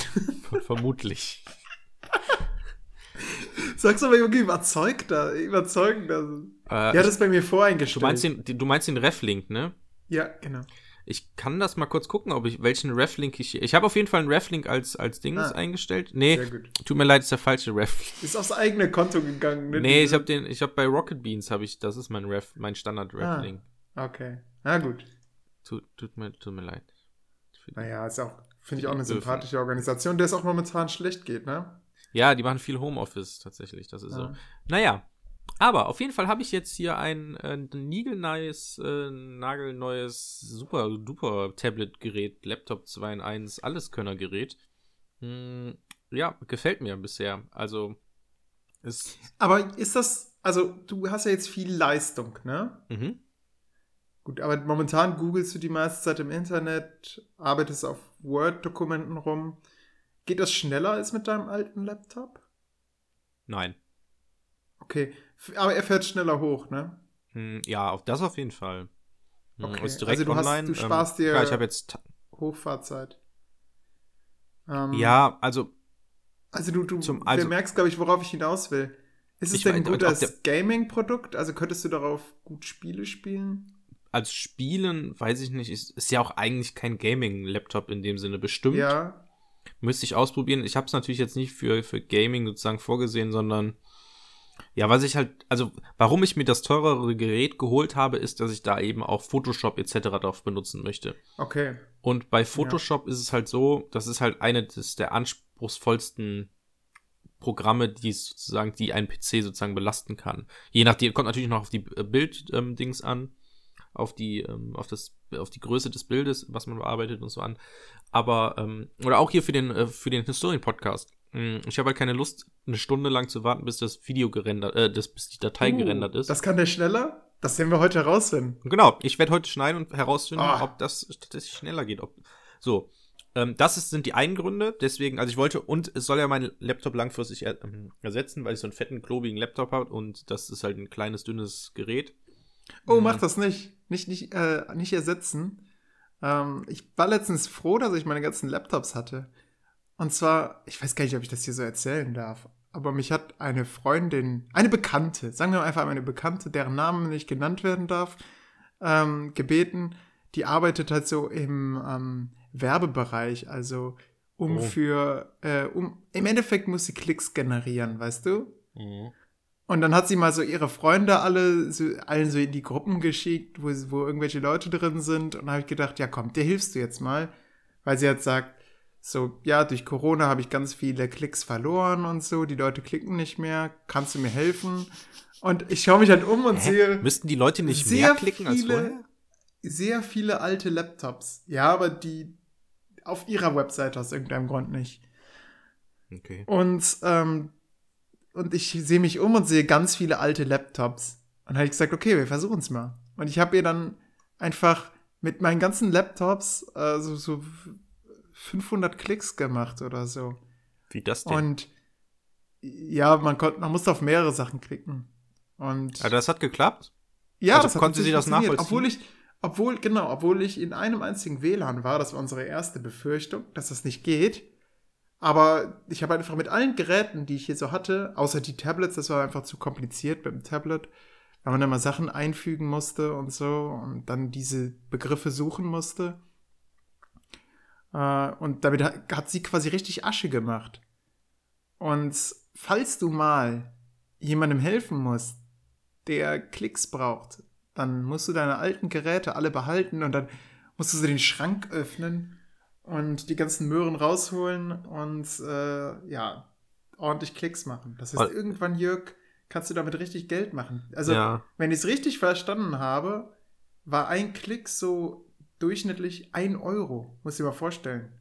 Vermutlich. Sag's aber irgendwie überzeugter. Überzeugender. Äh, Ja, das bei mir voreingestellt. du, meinst den, du meinst den Reflink, ne? Ja, genau. Ich kann das mal kurz gucken, ob ich welchen Reflink ich. Ich habe auf jeden Fall einen Reflink als, als Dings Ah. eingestellt. Nee, tut mir leid, ist der falsche Reflink. Ist aufs eigene Konto gegangen. Ne? Nee, ich habe den, ich habe bei Rocket Beans habe ich, das ist mein Ref, mein Standard Ah. Reflink. Okay. Na gut. Tut, tut mir, tut mir leid. Naja, ist auch, finde ich auch eine sympathische Organisation, der es auch momentan schlecht geht, ne? Ja, die machen viel Homeoffice tatsächlich, das ist so. Ja. Naja, aber auf jeden Fall habe ich jetzt hier ein, äh, niegelneues, äh, nagelneues, super duper Tablet-Gerät, Laptop 2 in 1, Alleskönner-Gerät. Hm, ja, gefällt mir bisher. Also, ist. Aber ist das, also du hast ja jetzt viel Leistung, ne? Mhm. Gut, aber momentan googelst du die meiste Zeit im Internet, arbeitest auf Word-Dokumenten rum. Geht das schneller als mit deinem alten Laptop? Nein. Okay, aber er fährt schneller hoch, ne? Hm, ja, auf das auf jeden Fall. Hm, Okay, Ist direkt also du hast- online. du sparst ähm, dir- Klar, ich habe jetzt. Hochfahrzeit. Ähm, Ja, also Also du, du Zum- also- merkst, glaube ich, worauf ich hinaus will. Ist es denn ein gutes Gaming-Produkt? Also könntest du darauf gut Spiele spielen? als Spielen, weiß ich nicht, ist, ist ja auch eigentlich kein Gaming-Laptop in dem Sinne bestimmt. Ja. Müsste ich ausprobieren. Ich habe es natürlich jetzt nicht für, für Gaming sozusagen vorgesehen, sondern ja, was ich halt, also warum ich mir das teurere Gerät geholt habe, ist, dass ich da eben auch Photoshop etc. drauf benutzen möchte. Okay. Und bei Photoshop ist es halt so, das ist halt eine des der anspruchsvollsten Programme, die es sozusagen, die ein PC sozusagen belasten kann. Je nachdem, kommt natürlich noch auf die äh, Bild-Dings an, auf die, ähm, auf das, auf die Größe des Bildes, was man bearbeitet und so an. Aber, ähm, oder auch hier für den, äh, für den Historien-Podcast. Mm, Ich habe halt keine Lust, eine Stunde lang zu warten, bis das Video gerendert, äh, das, bis die Datei Uh, gerendert ist. Das kann der schneller? Das werden wir heute herausfinden. Genau, ich werde heute schneiden und herausfinden, Ah. ob das tatsächlich schneller geht. Ob, so, ähm, das ist, sind die einen Gründe. Deswegen, also ich wollte, und es soll ja mein Laptop langfristig er, ähm, ersetzen, weil ich so einen fetten, klobigen Laptop habe und das ist halt ein kleines, dünnes Gerät. Oh, Mhm. mach das nicht. Nicht, nicht, äh, nicht ersetzen. Ähm, ich war letztens froh, dass ich meine ganzen Laptops hatte. Und zwar, ich weiß gar nicht, ob ich das hier so erzählen darf, aber mich hat eine Freundin, eine Bekannte, sagen wir einfach eine Bekannte, deren Name nicht genannt werden darf, ähm, gebeten. Die arbeitet halt so im ähm, Werbebereich, also um Oh. für, äh, um, im Endeffekt muss sie Klicks generieren, weißt du? Und dann hat sie mal so ihre Freunde alle so, allen so in die Gruppen geschickt, wo, wo irgendwelche Leute drin sind. Und da habe ich gedacht, ja komm, dir hilfst du jetzt mal. Weil sie hat sagt, so, ja, durch Corona habe ich ganz viele Klicks verloren und so. Die Leute klicken nicht mehr. Kannst du mir helfen? Und ich schaue mich halt um und Hä? sehe Müssten die Leute nicht mehr klicken als viele- vorher? sehr viele alte Laptops. Ja, aber die auf ihrer Webseite aus irgendeinem Grund nicht. Okay. Und, ähm, und ich sehe mich um und sehe ganz viele alte Laptops. Und dann habe ich gesagt, okay, wir versuchen es mal. Und ich habe ihr dann einfach mit meinen ganzen Laptops äh, so, so 500 Klicks gemacht oder so. Wie das denn? Und ja, man, konnte, man musste auf mehrere Sachen klicken. Und Aber das hat geklappt? ja, also das hat konnte sie das nachvollziehen? Obwohl ich, obwohl, genau, obwohl ich in einem einzigen WLAN war, das war unsere erste Befürchtung, dass das nicht geht. Aber ich habe einfach mit allen Geräten, die ich hier so hatte, außer die Tablets, das war einfach zu kompliziert mit dem Tablet, weil man da mal Sachen einfügen musste und so und dann diese Begriffe suchen musste. Äh, und damit hat, sie quasi richtig Asche gemacht. Und falls du mal jemandem helfen musst, der Klicks braucht, dann musst du deine alten Geräte alle behalten und dann musst du so den Schrank öffnen und die ganzen Möhren rausholen und äh, ja, ordentlich Klicks machen. Das heißt, irgendwann, Jörg, kannst du damit richtig Geld machen. Also, ja. wenn ich es richtig verstanden habe, war ein Klick so durchschnittlich ein Euro. Muss ich dir mal vorstellen.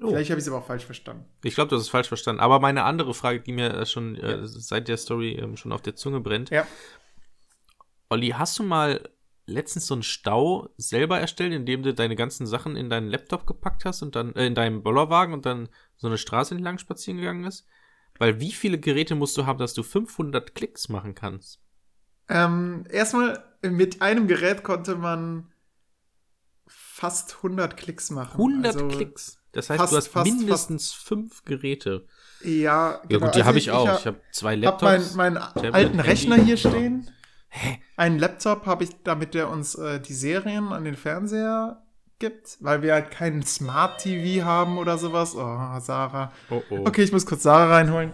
Oh. Vielleicht habe ich es aber auch falsch verstanden. Ich glaube, du hast es falsch verstanden. Aber meine andere Frage, die mir äh, schon äh, seit der Story ähm, schon auf der Zunge brennt. Ja. Olli, hast du mal letztens so einen Stau selber erstellt, indem du deine ganzen Sachen in deinen Laptop gepackt hast und dann äh, in deinem Bollerwagen und dann so eine Straße entlang spazieren gegangen ist? Weil wie viele Geräte musst du haben, dass du 500 Klicks machen kannst? Ähm, erstmal, mit einem Gerät konnte man fast 100 Klicks machen. 100 Also, Klicks. Das heißt, fast- du hast fast- mindestens fünf Geräte. Ja, Ja genau. gut, die Also habe ich auch. hab- Ich habe zwei hab Laptops. meinen mein Tablet, alten. Rechner hier stehen. Hä? Einen Laptop habe ich, damit der uns äh, die Serien an den Fernseher gibt, weil wir halt keinen Smart TV haben oder sowas. Oh, Sarah. Oh oh. Okay, ich muss kurz Sarah reinholen.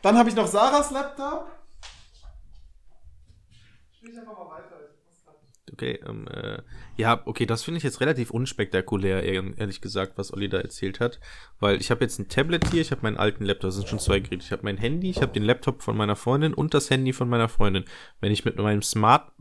Dann habe ich noch Sarahs Laptop. Spiel ich einfach mal weiter. Ich muss grad- Okay, ähm, äh, ja, okay, das finde ich jetzt relativ unspektakulär, ehr- ehrlich gesagt, was Olli da erzählt hat. Weil ich habe jetzt ein Tablet hier, ich habe meinen alten Laptop, das sind schon zwei Geräte. Ich habe mein Handy, ich habe den Laptop von meiner Freundin und das Handy von meiner Freundin. Wenn ich mit meinem Smart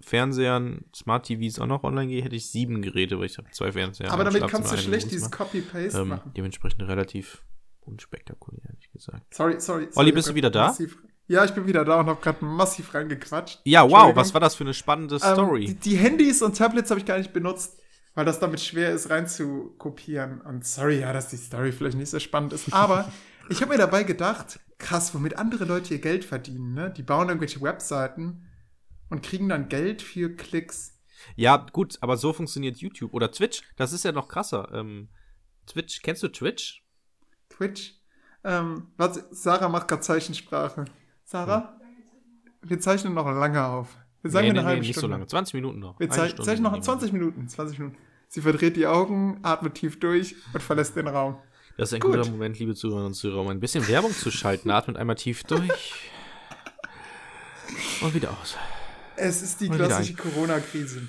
Fernsehern, Smart TVs auch noch online gehe, hätte ich sieben Geräte, weil ich habe zwei Fernseher. Aber damit kannst du schlecht dieses. Copy-Paste ähm, machen. Dementsprechend relativ unspektakulär, ehrlich gesagt. Sorry, sorry. sorry Olli, bist du wieder da? Massiv. Ja, ich bin wieder da und habe gerade massiv reingequatscht. Ja, wow, was war das für eine spannende Ähm, Story? die, die Handys und Tablets habe ich gar nicht benutzt, weil das damit schwer ist, rein zu kopieren. Und sorry, ja, dass die Story vielleicht nicht so spannend ist. Aber ich habe mir dabei gedacht, krass, womit andere Leute ihr Geld verdienen. Ne? Die bauen irgendwelche Webseiten und kriegen dann Geld für Klicks. Ja, gut, aber so funktioniert YouTube oder Twitch. Das ist ja noch krasser. Ähm, Twitch, kennst du Twitch? Twitch. Ähm, warte, Sarah macht gerade Zeichensprache. Sarah? Wir zeichnen noch lange auf. Wir sagen nee, eine nee, halbe nee, nicht Stunde. so lange. 20 Minuten noch. Wir zei zeichnen noch nehmen wir. 20 Minuten. 20 Minuten. Sie verdreht die Augen, atmet tief durch und verlässt den Raum. Das ist ein Gut. guter Moment, liebe Zuhörerinnen und Zuhörer, um ein bisschen Werbung zu schalten. Atmet einmal tief durch. Und wieder aus. Es ist die Und klassische Corona-Krise.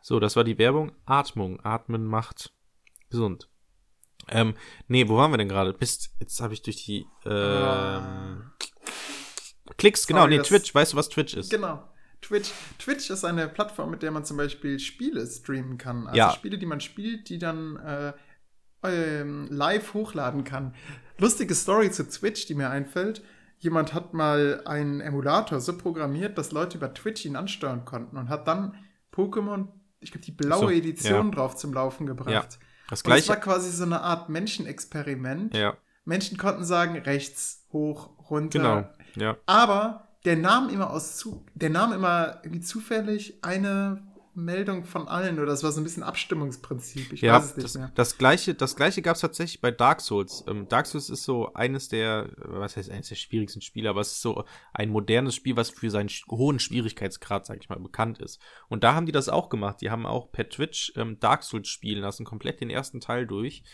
So, das war die Werbung. Atmung. Atmen macht gesund. Ähm, nee, wo waren wir denn gerade? Mist, jetzt habe ich durch die ähm, Klicks, genau, Sorry, nee, das- Twitch. Weißt du, was Twitch ist? Genau. Twitch. Twitch ist eine Plattform, mit der man zum Beispiel Spiele streamen kann. Also Ja. Spiele, die man spielt, die dann äh, ähm, live hochladen kann. Lustige Story zu Twitch, die mir einfällt. Jemand hat mal einen Emulator so programmiert, dass Leute über Twitch ihn ansteuern konnten und hat dann Pokémon, ich glaube, die blaue So, Edition ja. drauf zum Laufen gebracht. Ja, Das Und es gleiche. war quasi so eine Art Menschenexperiment. Ja, Menschen konnten sagen, rechts, hoch, runter. genau. Ja. Aber der nahm immer aus zu, der nahm immer irgendwie zufällig eine Meldung von allen oder das war so ein bisschen Abstimmungsprinzip. Ich Ja, weiß es nicht das, mehr. das gleiche, das gleiche gab es tatsächlich bei Dark Souls. Ähm, Dark Souls ist so eines der, was heißt eines der schwierigsten Spiele, aber es ist so ein modernes Spiel, was für seinen hohen Schwierigkeitsgrad, sag ich mal, bekannt ist. Und da haben die das auch gemacht. Die haben auch per Twitch ähm, Dark Souls spielen lassen, komplett den ersten Teil durch.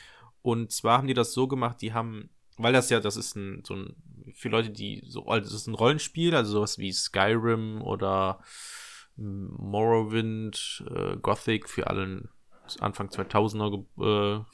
Und zwar haben die das so gemacht, die haben, weil das ja, das ist ein, so ein, für Leute, die so, also das ist ein Rollenspiel, also sowas wie Skyrim oder mm, Morrowind, äh, Gothic für allen Anfang 2000er ge- äh,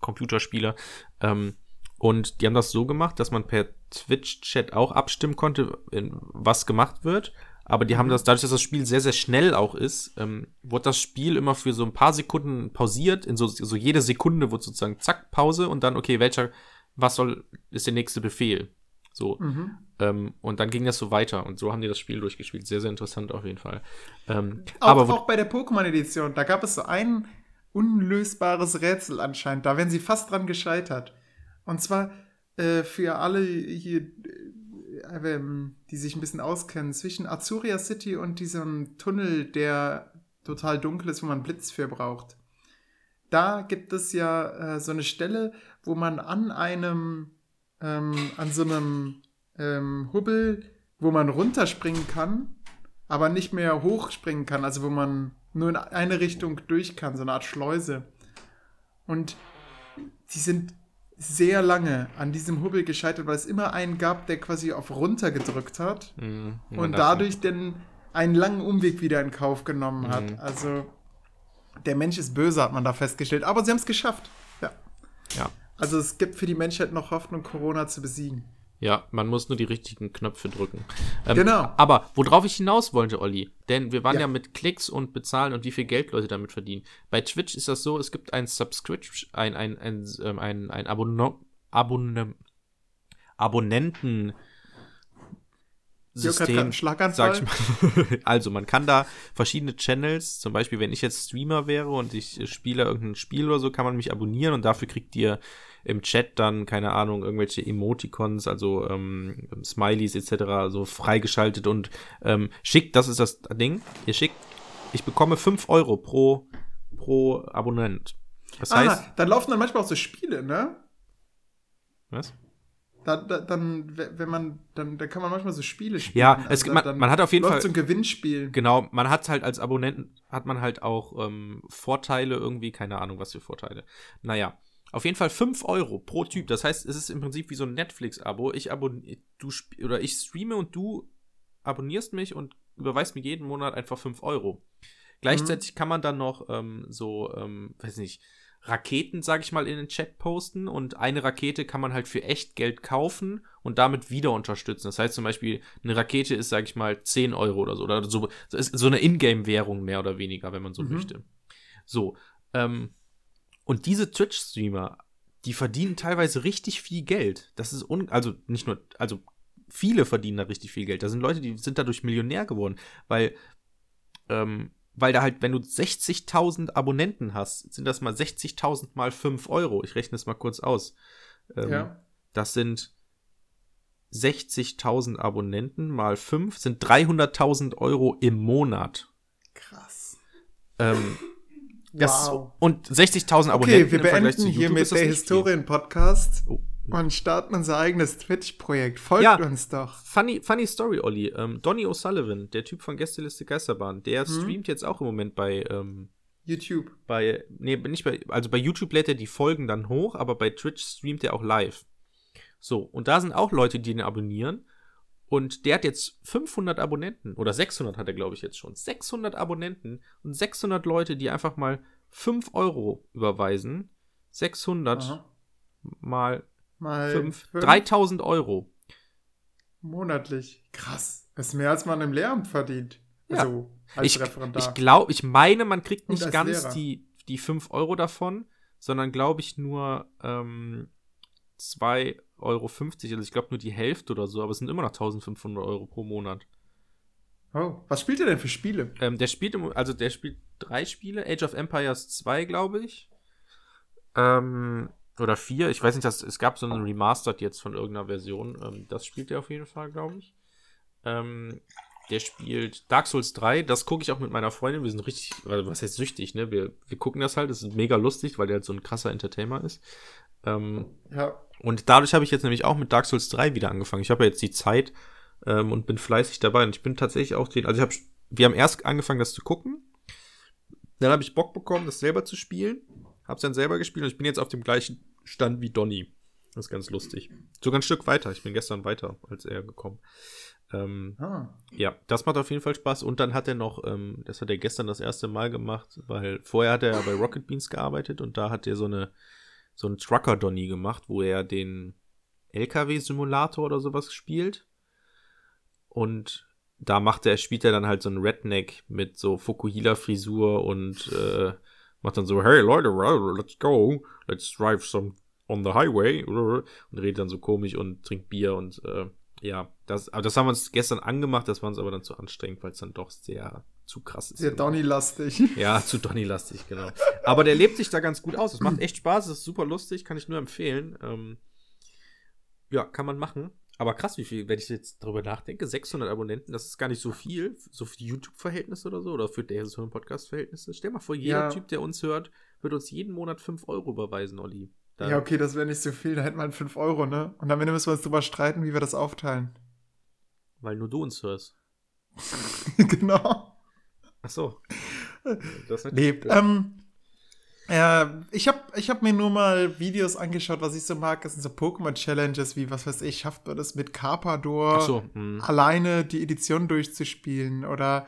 Computerspieler. Ähm, und die haben das so gemacht, dass man per Twitch-Chat auch abstimmen konnte, was gemacht wird. Aber die haben das, dadurch, dass das Spiel sehr, sehr schnell auch ist, ähm, wurde das Spiel immer für so ein paar Sekunden pausiert. In so, so jede Sekunde wurde sozusagen zack, Pause und dann, okay, welcher, was soll, ist der nächste Befehl? So. Mhm. Ähm, und dann ging das so weiter und so haben die das Spiel durchgespielt. Sehr, sehr interessant auf jeden Fall. Ähm, Auch, aber auch bei der Pokémon-Edition, da gab es so ein unlösbares Rätsel anscheinend. Da wären sie fast dran gescheitert. Und zwar äh, für alle hier, äh, ähm, die sich ein bisschen auskennen, zwischen Azuria City und diesem Tunnel, der total dunkel ist, wo man Blitz für braucht. Da gibt es ja äh, so eine Stelle, wo man an einem, ähm, an so einem ähm, Hubbel, wo man runterspringen kann, aber nicht mehr hochspringen kann, also wo man nur in eine Richtung durch kann, so eine Art Schleuse. Und die sind sehr lange an diesem Hubbel gescheitert, weil es immer einen gab, der quasi auf runter gedrückt hat Mhm, und dadurch dann einen langen Umweg wieder in Kauf genommen hat. Mhm. Also der Mensch ist böse, hat man da festgestellt. Aber sie haben es geschafft. Ja. Ja. Also es gibt für die Menschheit noch Hoffnung, Corona zu besiegen. Ja, man muss nur die richtigen Knöpfe drücken. Ähm, Genau. Aber worauf ich hinaus wollte, Olli, denn wir waren ja. Ja. mit Klicks und Bezahlen und wie viel Geld Leute damit verdienen. Bei Twitch ist das so, es gibt ein Subscription, ein, ein, ein, ähm, ein, ein Abonno Abonne Abonnenten System, Schlaganfall. sag ich mal. also, man kann da verschiedene Channels, zum Beispiel, wenn ich jetzt Streamer wäre und ich äh, spiele irgendein Spiel oder so, kann man mich abonnieren und dafür kriegt ihr im Chat dann, keine Ahnung, irgendwelche Emoticons, also ähm, Smileys etc. so freigeschaltet und ähm, schickt, das ist das Ding, ihr schickt, ich bekomme 5 Euro pro, pro Abonnent. Das heißt, Ah, dann laufen dann manchmal auch so Spiele, ne? was? Da, da, dann, we- wenn man, dann, dann kann man manchmal so Spiele spielen. Ja, es, Also man, dann man hat auf jeden Fall so ein Gewinnspiel. Genau, man hat halt als Abonnenten, hat man halt auch ähm, Vorteile irgendwie, keine Ahnung, was für Vorteile. Naja, auf jeden Fall 5 Euro pro Typ. Das heißt, es ist im Prinzip wie so ein Netflix-Abo. Ich abonniere, du oder ich streame und du abonnierst mich und überweist mir jeden Monat einfach 5 Euro. Gleichzeitig kann man dann noch ähm, so, ähm, weiß nicht, Raketen, sag ich mal, in den Chat posten und eine Rakete kann man halt für echt Geld kaufen und damit wieder unterstützen. Das heißt zum Beispiel, eine Rakete ist, sag ich mal, 10 Euro oder so. Oder so, so eine Ingame-Währung mehr oder weniger, wenn man so Mhm. möchte. So. Ähm, und diese Twitch-Streamer, die verdienen teilweise richtig viel Geld. Das ist un also nicht nur, also viele verdienen da richtig viel Geld. Da sind Leute, die sind dadurch Millionär geworden, weil ähm, weil da halt, wenn du 60.000 Abonnenten hast, sind das mal 60.000 mal 5 Euro. Ich rechne es mal kurz aus. Ähm, Ja. Das sind 60.000 Abonnenten mal 5 sind 300.000 Euro im Monat. Krass. Ähm, das Wow. und 60.000 Abonnenten Okay, wir beenden hier mit der. Historien-Podcast Oh. und starten unser eigenes Twitch-Projekt. Folgt Ja. uns doch. Funny, funny Story, Olli. Ähm, Donny O'Sullivan, der Typ von Gästeliste Geisterbahn, der Mhm. streamt jetzt auch im Moment bei, ähm, YouTube. bei, nee, nicht bei, also bei YouTube lädt er die Folgen dann hoch, aber bei Twitch streamt er auch live. So, und da sind auch Leute, die ihn abonnieren. Und der hat jetzt 500 Abonnenten, oder 600 hat er, glaube ich, jetzt schon. 600 Abonnenten und 600 Leute, die einfach mal 5 Euro überweisen. 600 Aha. mal Mal 5, fünf 3000 Euro. monatlich. Krass. Das ist mehr, als man im Lehramt verdient. Ja. Also als Ich, Referendar. ich glaube, ich meine, man kriegt nicht ganz Lehrer. die, die 5 Euro davon, sondern glaube ich nur ähm, 2,50 Euro. Also ich glaube nur die Hälfte oder so, aber es sind immer noch 1500 Euro pro Monat. Oh, was spielt er denn für Spiele? Ähm, der spielt, im, also der spielt drei Spiele, Age of Empires 2, glaube ich. Ähm, oder vier, ich weiß nicht, das, es gab so einen Remastered jetzt von irgendeiner Version. Ähm, das spielt er auf jeden Fall, glaube ich. Ähm, der spielt Dark Souls 3, das gucke ich auch mit meiner Freundin. Wir sind richtig, also was heißt süchtig, ne? Wir, wir gucken das halt, das ist mega lustig, weil der halt so ein krasser Entertainer ist. Ähm, Ja. und dadurch habe ich jetzt nämlich auch mit Dark Souls 3 wieder angefangen. Ich habe ja jetzt die Zeit ähm, und bin fleißig dabei. Und ich bin tatsächlich auch den, also ich habe, wir haben erst angefangen, das zu gucken. Dann habe ich Bock bekommen, das selber zu spielen. Hab's dann selber gespielt und ich bin jetzt auf dem gleichen Stand wie Donny. Das ist ganz lustig. Sogar ein Stück weiter. Ich bin gestern weiter als er gekommen. Ähm, Ah. ja, das macht auf jeden Fall Spaß. Und dann hat er noch, ähm, das hat er gestern das erste Mal gemacht, weil vorher hat er ja bei Rocket Beans gearbeitet und da hat er so eine, so einen Trucker-Donny gemacht, wo er den LKW-Simulator oder sowas spielt. Und da macht er, spielt er dann halt so einen Redneck mit so Fukuhila-Frisur und äh, macht dann so, hey Leute, let's go, let's drive some on the highway und redet dann so komisch und trinkt Bier und äh, ja, das, aber das haben wir uns gestern angemacht, das war uns aber dann zu anstrengend, weil es dann doch sehr zu krass ist. Sehr Donny-lastig. Ja, zu Donny-lastig, genau. Aber der lebt sich da ganz gut aus. Es macht echt Spaß, es ist super lustig, kann ich nur empfehlen. Ähm, ja, kann man machen. Aber krass, wie viel, wenn ich jetzt darüber nachdenke, 600 Abonnenten, das ist gar nicht so viel, so für YouTube-Verhältnisse oder so, oder für der so Podcast-Verhältnisse. Stell mal vor, jeder Ja. Typ, der uns hört, wird uns jeden Monat 5 Euro überweisen, Olli. Da- Ja, okay, das wäre nicht so viel, da hätten wir 5 Euro, ne? Und am Ende müssen wir uns drüber streiten, wie wir das aufteilen. Weil nur du uns hörst. genau. Ach so. Das Nee, ähm, äh, ich habe ich hab mir nur mal Videos angeschaut, was ich so mag. Das sind so Pokémon-Challenges, wie, was weiß ich, schafft man das mit Carpador so. Hm. alleine die Edition durchzuspielen? Oder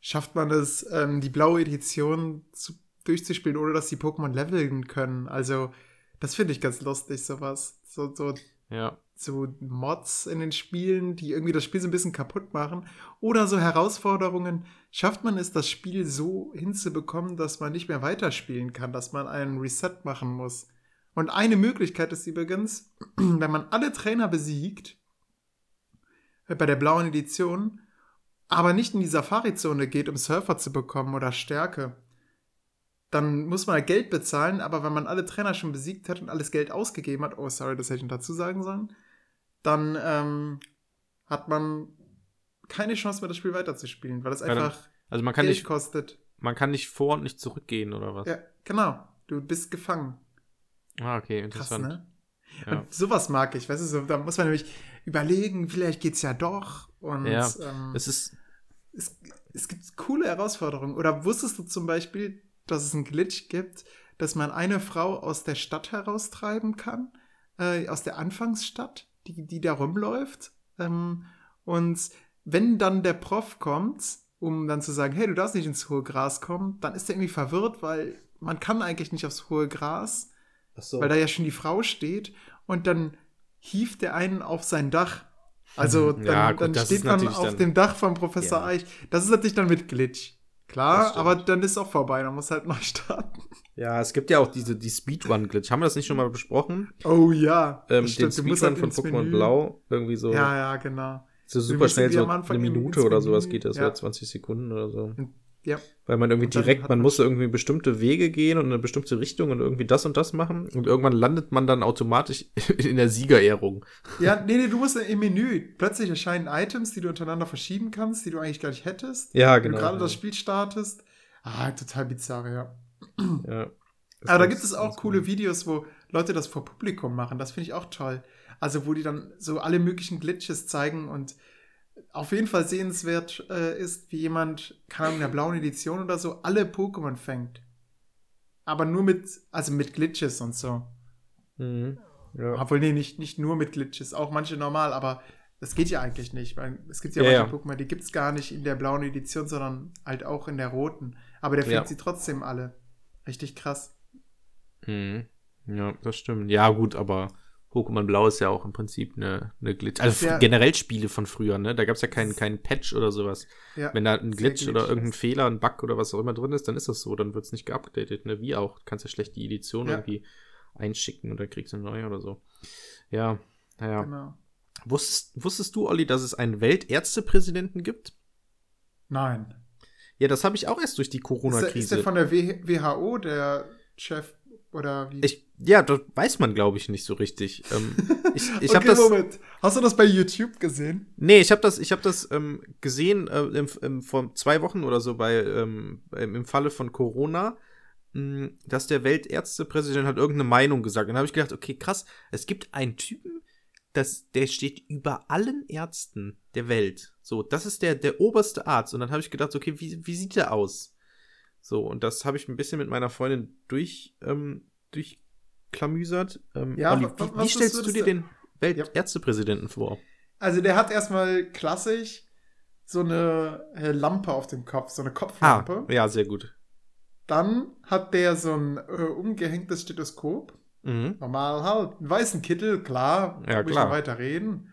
schafft man es, ähm, die blaue Edition zu, durchzuspielen, ohne dass die Pokémon leveln können? Also, das finde ich ganz lustig, sowas. So, so Ja. So Mods in den Spielen, die irgendwie das Spiel so ein bisschen kaputt machen. Oder so Herausforderungen. Schafft man es, das Spiel so hinzubekommen, dass man nicht mehr weiterspielen kann, dass man einen Reset machen muss? Und eine Möglichkeit ist übrigens, wenn man alle Trainer besiegt, äh, bei der blauen Edition, aber nicht in die Safari-Zone geht, um Surfer zu bekommen oder Stärke, dann muss man Geld bezahlen, aber wenn man alle Trainer schon besiegt hat und alles Geld ausgegeben hat, oh sorry, das hätte ich dazu sagen sollen, dann ähm, hat man keine Chance mehr, das Spiel weiterzuspielen, weil es einfach Also man kann Geld nicht, kostet. man kann nicht vor und nicht zurückgehen oder was? Ja, genau. Du bist gefangen. Ah, okay, Krass, interessant. ne? Ja. Und sowas mag ich, weißt du, so, da muss man nämlich überlegen, vielleicht geht's ja doch. Und Ja, ähm, Es ist, es, es gibt coole Herausforderungen. Oder wusstest du zum Beispiel, dass es einen Glitch gibt, dass man eine Frau aus der Stadt heraustreiben kann, äh, aus der Anfangsstadt, die, die da rumläuft. Ähm, und wenn dann der Prof kommt, um dann zu sagen, hey, du darfst nicht ins hohe Gras kommen, dann ist er irgendwie verwirrt, weil man kann eigentlich nicht aufs hohe Gras, so. weil da ja schon die Frau steht und dann hieft er einen auf sein Dach. Also dann, Ja, gut, dann steht man auf dann- dem Dach von Professor Ja. Eich. Das ist natürlich dann mit Glitch. Klar, aber dann ist auch vorbei, dann muss halt neu starten. Ja, es gibt ja auch diese die Speedrun-Glitch. Haben wir das nicht schon mal besprochen? Oh ja. Ähm, das den musst Speedrun halt von Pokémon Menü. Blau. Irgendwie so, Ja, ja, genau. so super schnell, so eine in- Minute oder sowas geht das, ja. oder 20 Sekunden oder so. Ja. Weil man irgendwie direkt, man man- muss irgendwie bestimmte Wege gehen und in eine bestimmte Richtung und irgendwie das und das machen. Und irgendwann landet man dann automatisch in der Siegerehrung. Ja, nee, nee, du musst im Menü. Plötzlich erscheinen Items, die du untereinander verschieben kannst, die du eigentlich gar nicht hättest. Ja, Wenn genau. du gerade ja. das Spiel startest. Ah, total bizarr, ja. Ja. Aber da gibt es auch coole. Videos, wo Leute das vor Publikum machen. Das finde ich auch toll. Also, wo die dann so alle möglichen Glitches zeigen und auf jeden Fall sehenswert äh, ist, wie jemand, keine Ahnung, in der blauen Edition oder so, alle Pokémon fängt. Aber nur mit, also mit Glitches und so. Mhm. Ja. Obwohl, nee, nicht, nicht nur mit Glitches, auch manche normal, aber das geht ja eigentlich nicht. Weil es gibt ja, Ja, manche ja. Pokémon, die gibt es gar nicht in der blauen Edition, sondern halt auch in der roten. Aber der fängt sie trotzdem alle. Richtig krass. Mhm. Ja, das stimmt. Ja, gut, aber Pokémon Blau ist ja auch im Prinzip eine, eine Glitch. Also Ja. generell Spiele von früher, ne? Da gab es ja keinen keinen Patch oder sowas. Ja, Wenn da ein Glitch oder irgendein ist. Fehler, ein Bug oder was auch immer drin ist, dann ist das so. Dann wird es nicht geupdatet, ne? Wie auch. Du kannst ja schlecht die Edition Ja. irgendwie einschicken und dann kriegst du eine neue oder so. Ja, naja. Genau. Wusstest, wusstest du, Olli, dass es einen Weltärztepräsidenten gibt? Nein. Ja, das habe ich auch erst durch die Ist der, ist Corona-Krise. der von der w WHO, der Chef, oder wie? Ich, ja, das weiß man, glaube ich, nicht so richtig. Ähm, ich ich okay, habe das. Moment. Hast du das bei YouTube gesehen? Nee, ich habe das, ich hab das ähm, gesehen äh, im, im, vor zwei Wochen oder so bei ähm, im Falle von Corona, mh, dass der Weltärztepräsident hat irgendeine Meinung gesagt. Und dann habe ich gedacht, okay, krass, es gibt einen Typen, das, der steht über allen Ärzten der Welt. So, das ist der, der oberste Arzt. Und dann habe ich gedacht, okay, wie, wie sieht der aus? So, und das habe ich ein bisschen mit meiner Freundin durch, ähm, durchklamüsert. Ähm, Ja, Olli, wie, wie stellst du dir den Weltärztepräsidenten vor? Also der hat erstmal klassisch so eine äh, Lampe auf dem Kopf, so eine Ah, Kopflampe. ja, sehr gut. Dann hat der so ein äh, umgehängtes Stethoskop. Mhm. Normal halt. Einen weißen Kittel, klar. Ja, klar. weiter reden.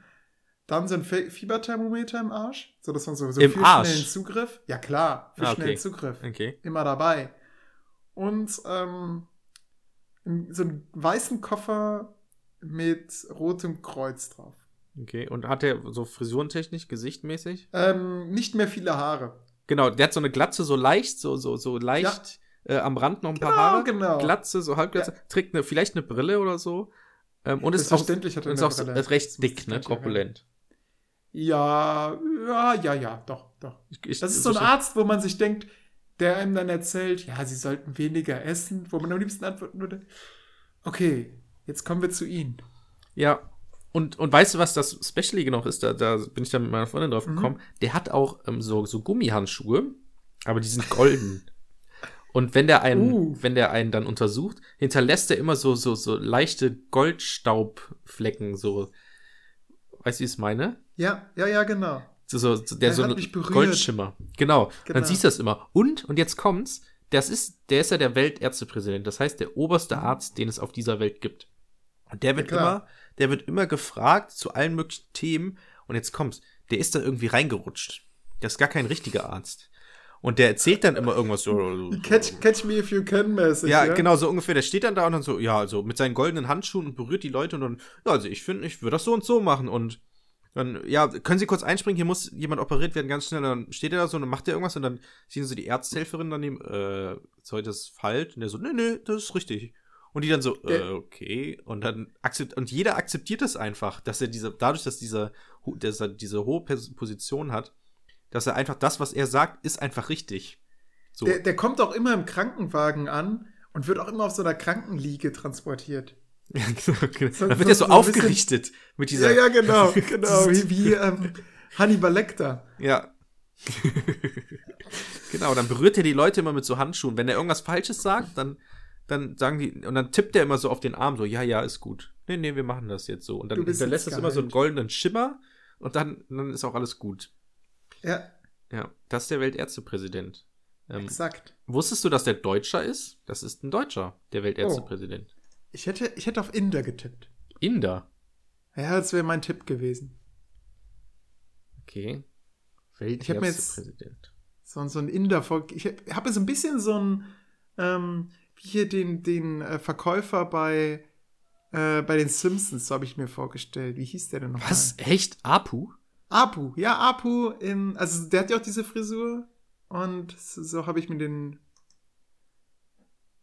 Dann so ein Fieberthermometer im Arsch, so dass man so, so Im viel Arsch? schnellen Zugriff. Ja klar, für Ah, okay. schnellen Zugriff. Okay. Immer dabei. Und ähm, so einen weißen Koffer mit rotem Kreuz drauf. Okay. Und hat er so frisurentechnisch, gesichtmäßig? Ähm, nicht mehr viele Haare. Genau, der hat so eine Glatze, so leicht, so, so, so leicht äh, am Rand noch ein paar Genau, Haare. genau. Glatze, so halbglatze. Trägt eine, vielleicht eine Brille oder so. Ähm, und ist auch, er ist auch ist recht Das dick, ne? Korpulent. Ja, ja, ja, ja, doch, doch. Ich, Das ist so ein Arzt, wo man sich denkt, der einem dann erzählt, ja, sie sollten weniger essen, wo man am liebsten antworten würde, okay, jetzt kommen wir zu Ihnen. Ja. Und, und weißt du, was das Specialige noch ist? Da, da bin ich dann mit meiner Freundin drauf Mhm. gekommen. Der hat auch ähm, so, so Gummihandschuhe, aber die sind golden. Und wenn der einen, Uh. wenn der einen dann untersucht, hinterlässt er immer so, so, so leichte Goldstaubflecken, so. Weißt du, wie ich es meine? Ja, ja, ja, genau. So, so, so- der Er so ein. Goldschimmer. Genau. Genau. Dann siehst du das immer. Und, und jetzt kommt's, das ist, der ist ja der Weltärztepräsident. Das heißt, der oberste Arzt, den es auf dieser Welt gibt. Und der wird. Ja, immer, der wird immer gefragt zu allen möglichen Themen. Und jetzt kommt's, der ist da irgendwie reingerutscht. Der ist gar kein richtiger Arzt. Und der erzählt dann immer irgendwas so. Catch, catch me if you can mäßig. Ja, genau, so ungefähr. Der steht dann da und dann so, ja, also mit seinen goldenen Handschuhen und berührt die Leute und dann, ja, also ich finde, ich würde das so und so machen und dann, ja, können Sie kurz einspringen, hier muss jemand operiert werden, ganz schnell. Dann steht er da so und dann macht er irgendwas und dann sehen so die Ärzthelferin daneben, äh, sorry, das falsch. Und der so, nee, nee, das ist richtig. Und die dann so, äh, okay. Und dann akzept, und jeder akzeptiert das einfach, dass er diese, dadurch, dass dieser, dass er diese hohe Position hat, dass er einfach das, was er sagt, ist einfach richtig. So. Der, der kommt auch immer im Krankenwagen an und wird auch immer auf so einer Krankenliege transportiert. Ja, genau, genau. So- Dann wird er so, so ein bisschen- aufgerichtet mit dieser. ja, ja, genau, genau, wie, wie ähm, Hannibal Lecter. Ja. genau, dann berührt er die Leute immer mit so Handschuhen. Wenn er irgendwas Falsches sagt, dann, dann sagen die, und dann tippt er immer so auf den Arm, so, ja, ja, ist gut. Nee, nee, wir machen das jetzt so. Und dann hinterlässt das immer so einen goldenen Schimmer und dann, dann ist auch alles gut. Ja, Ja, das ist der Weltärztepräsident. Ähm, exakt. wusstest du, dass der Deutscher ist? Das ist ein Deutscher, der Weltärztepräsident. Ich hätte, ich hätte auf Inder getippt. Inder. Ja, das wäre mein Tipp gewesen. Okay. hab mir jetzt-. So, so ein Inder. vor- Ich habe so ein bisschen so ein, ähm, wie hier den, den äh, Verkäufer bei, äh, bei den Simpsons, so habe ich mir vorgestellt. Wie hieß der denn noch? Was? Echt? Apu? Apu. Ja, Apu. In, also der hat ja auch diese Frisur. Und so, so habe ich mir den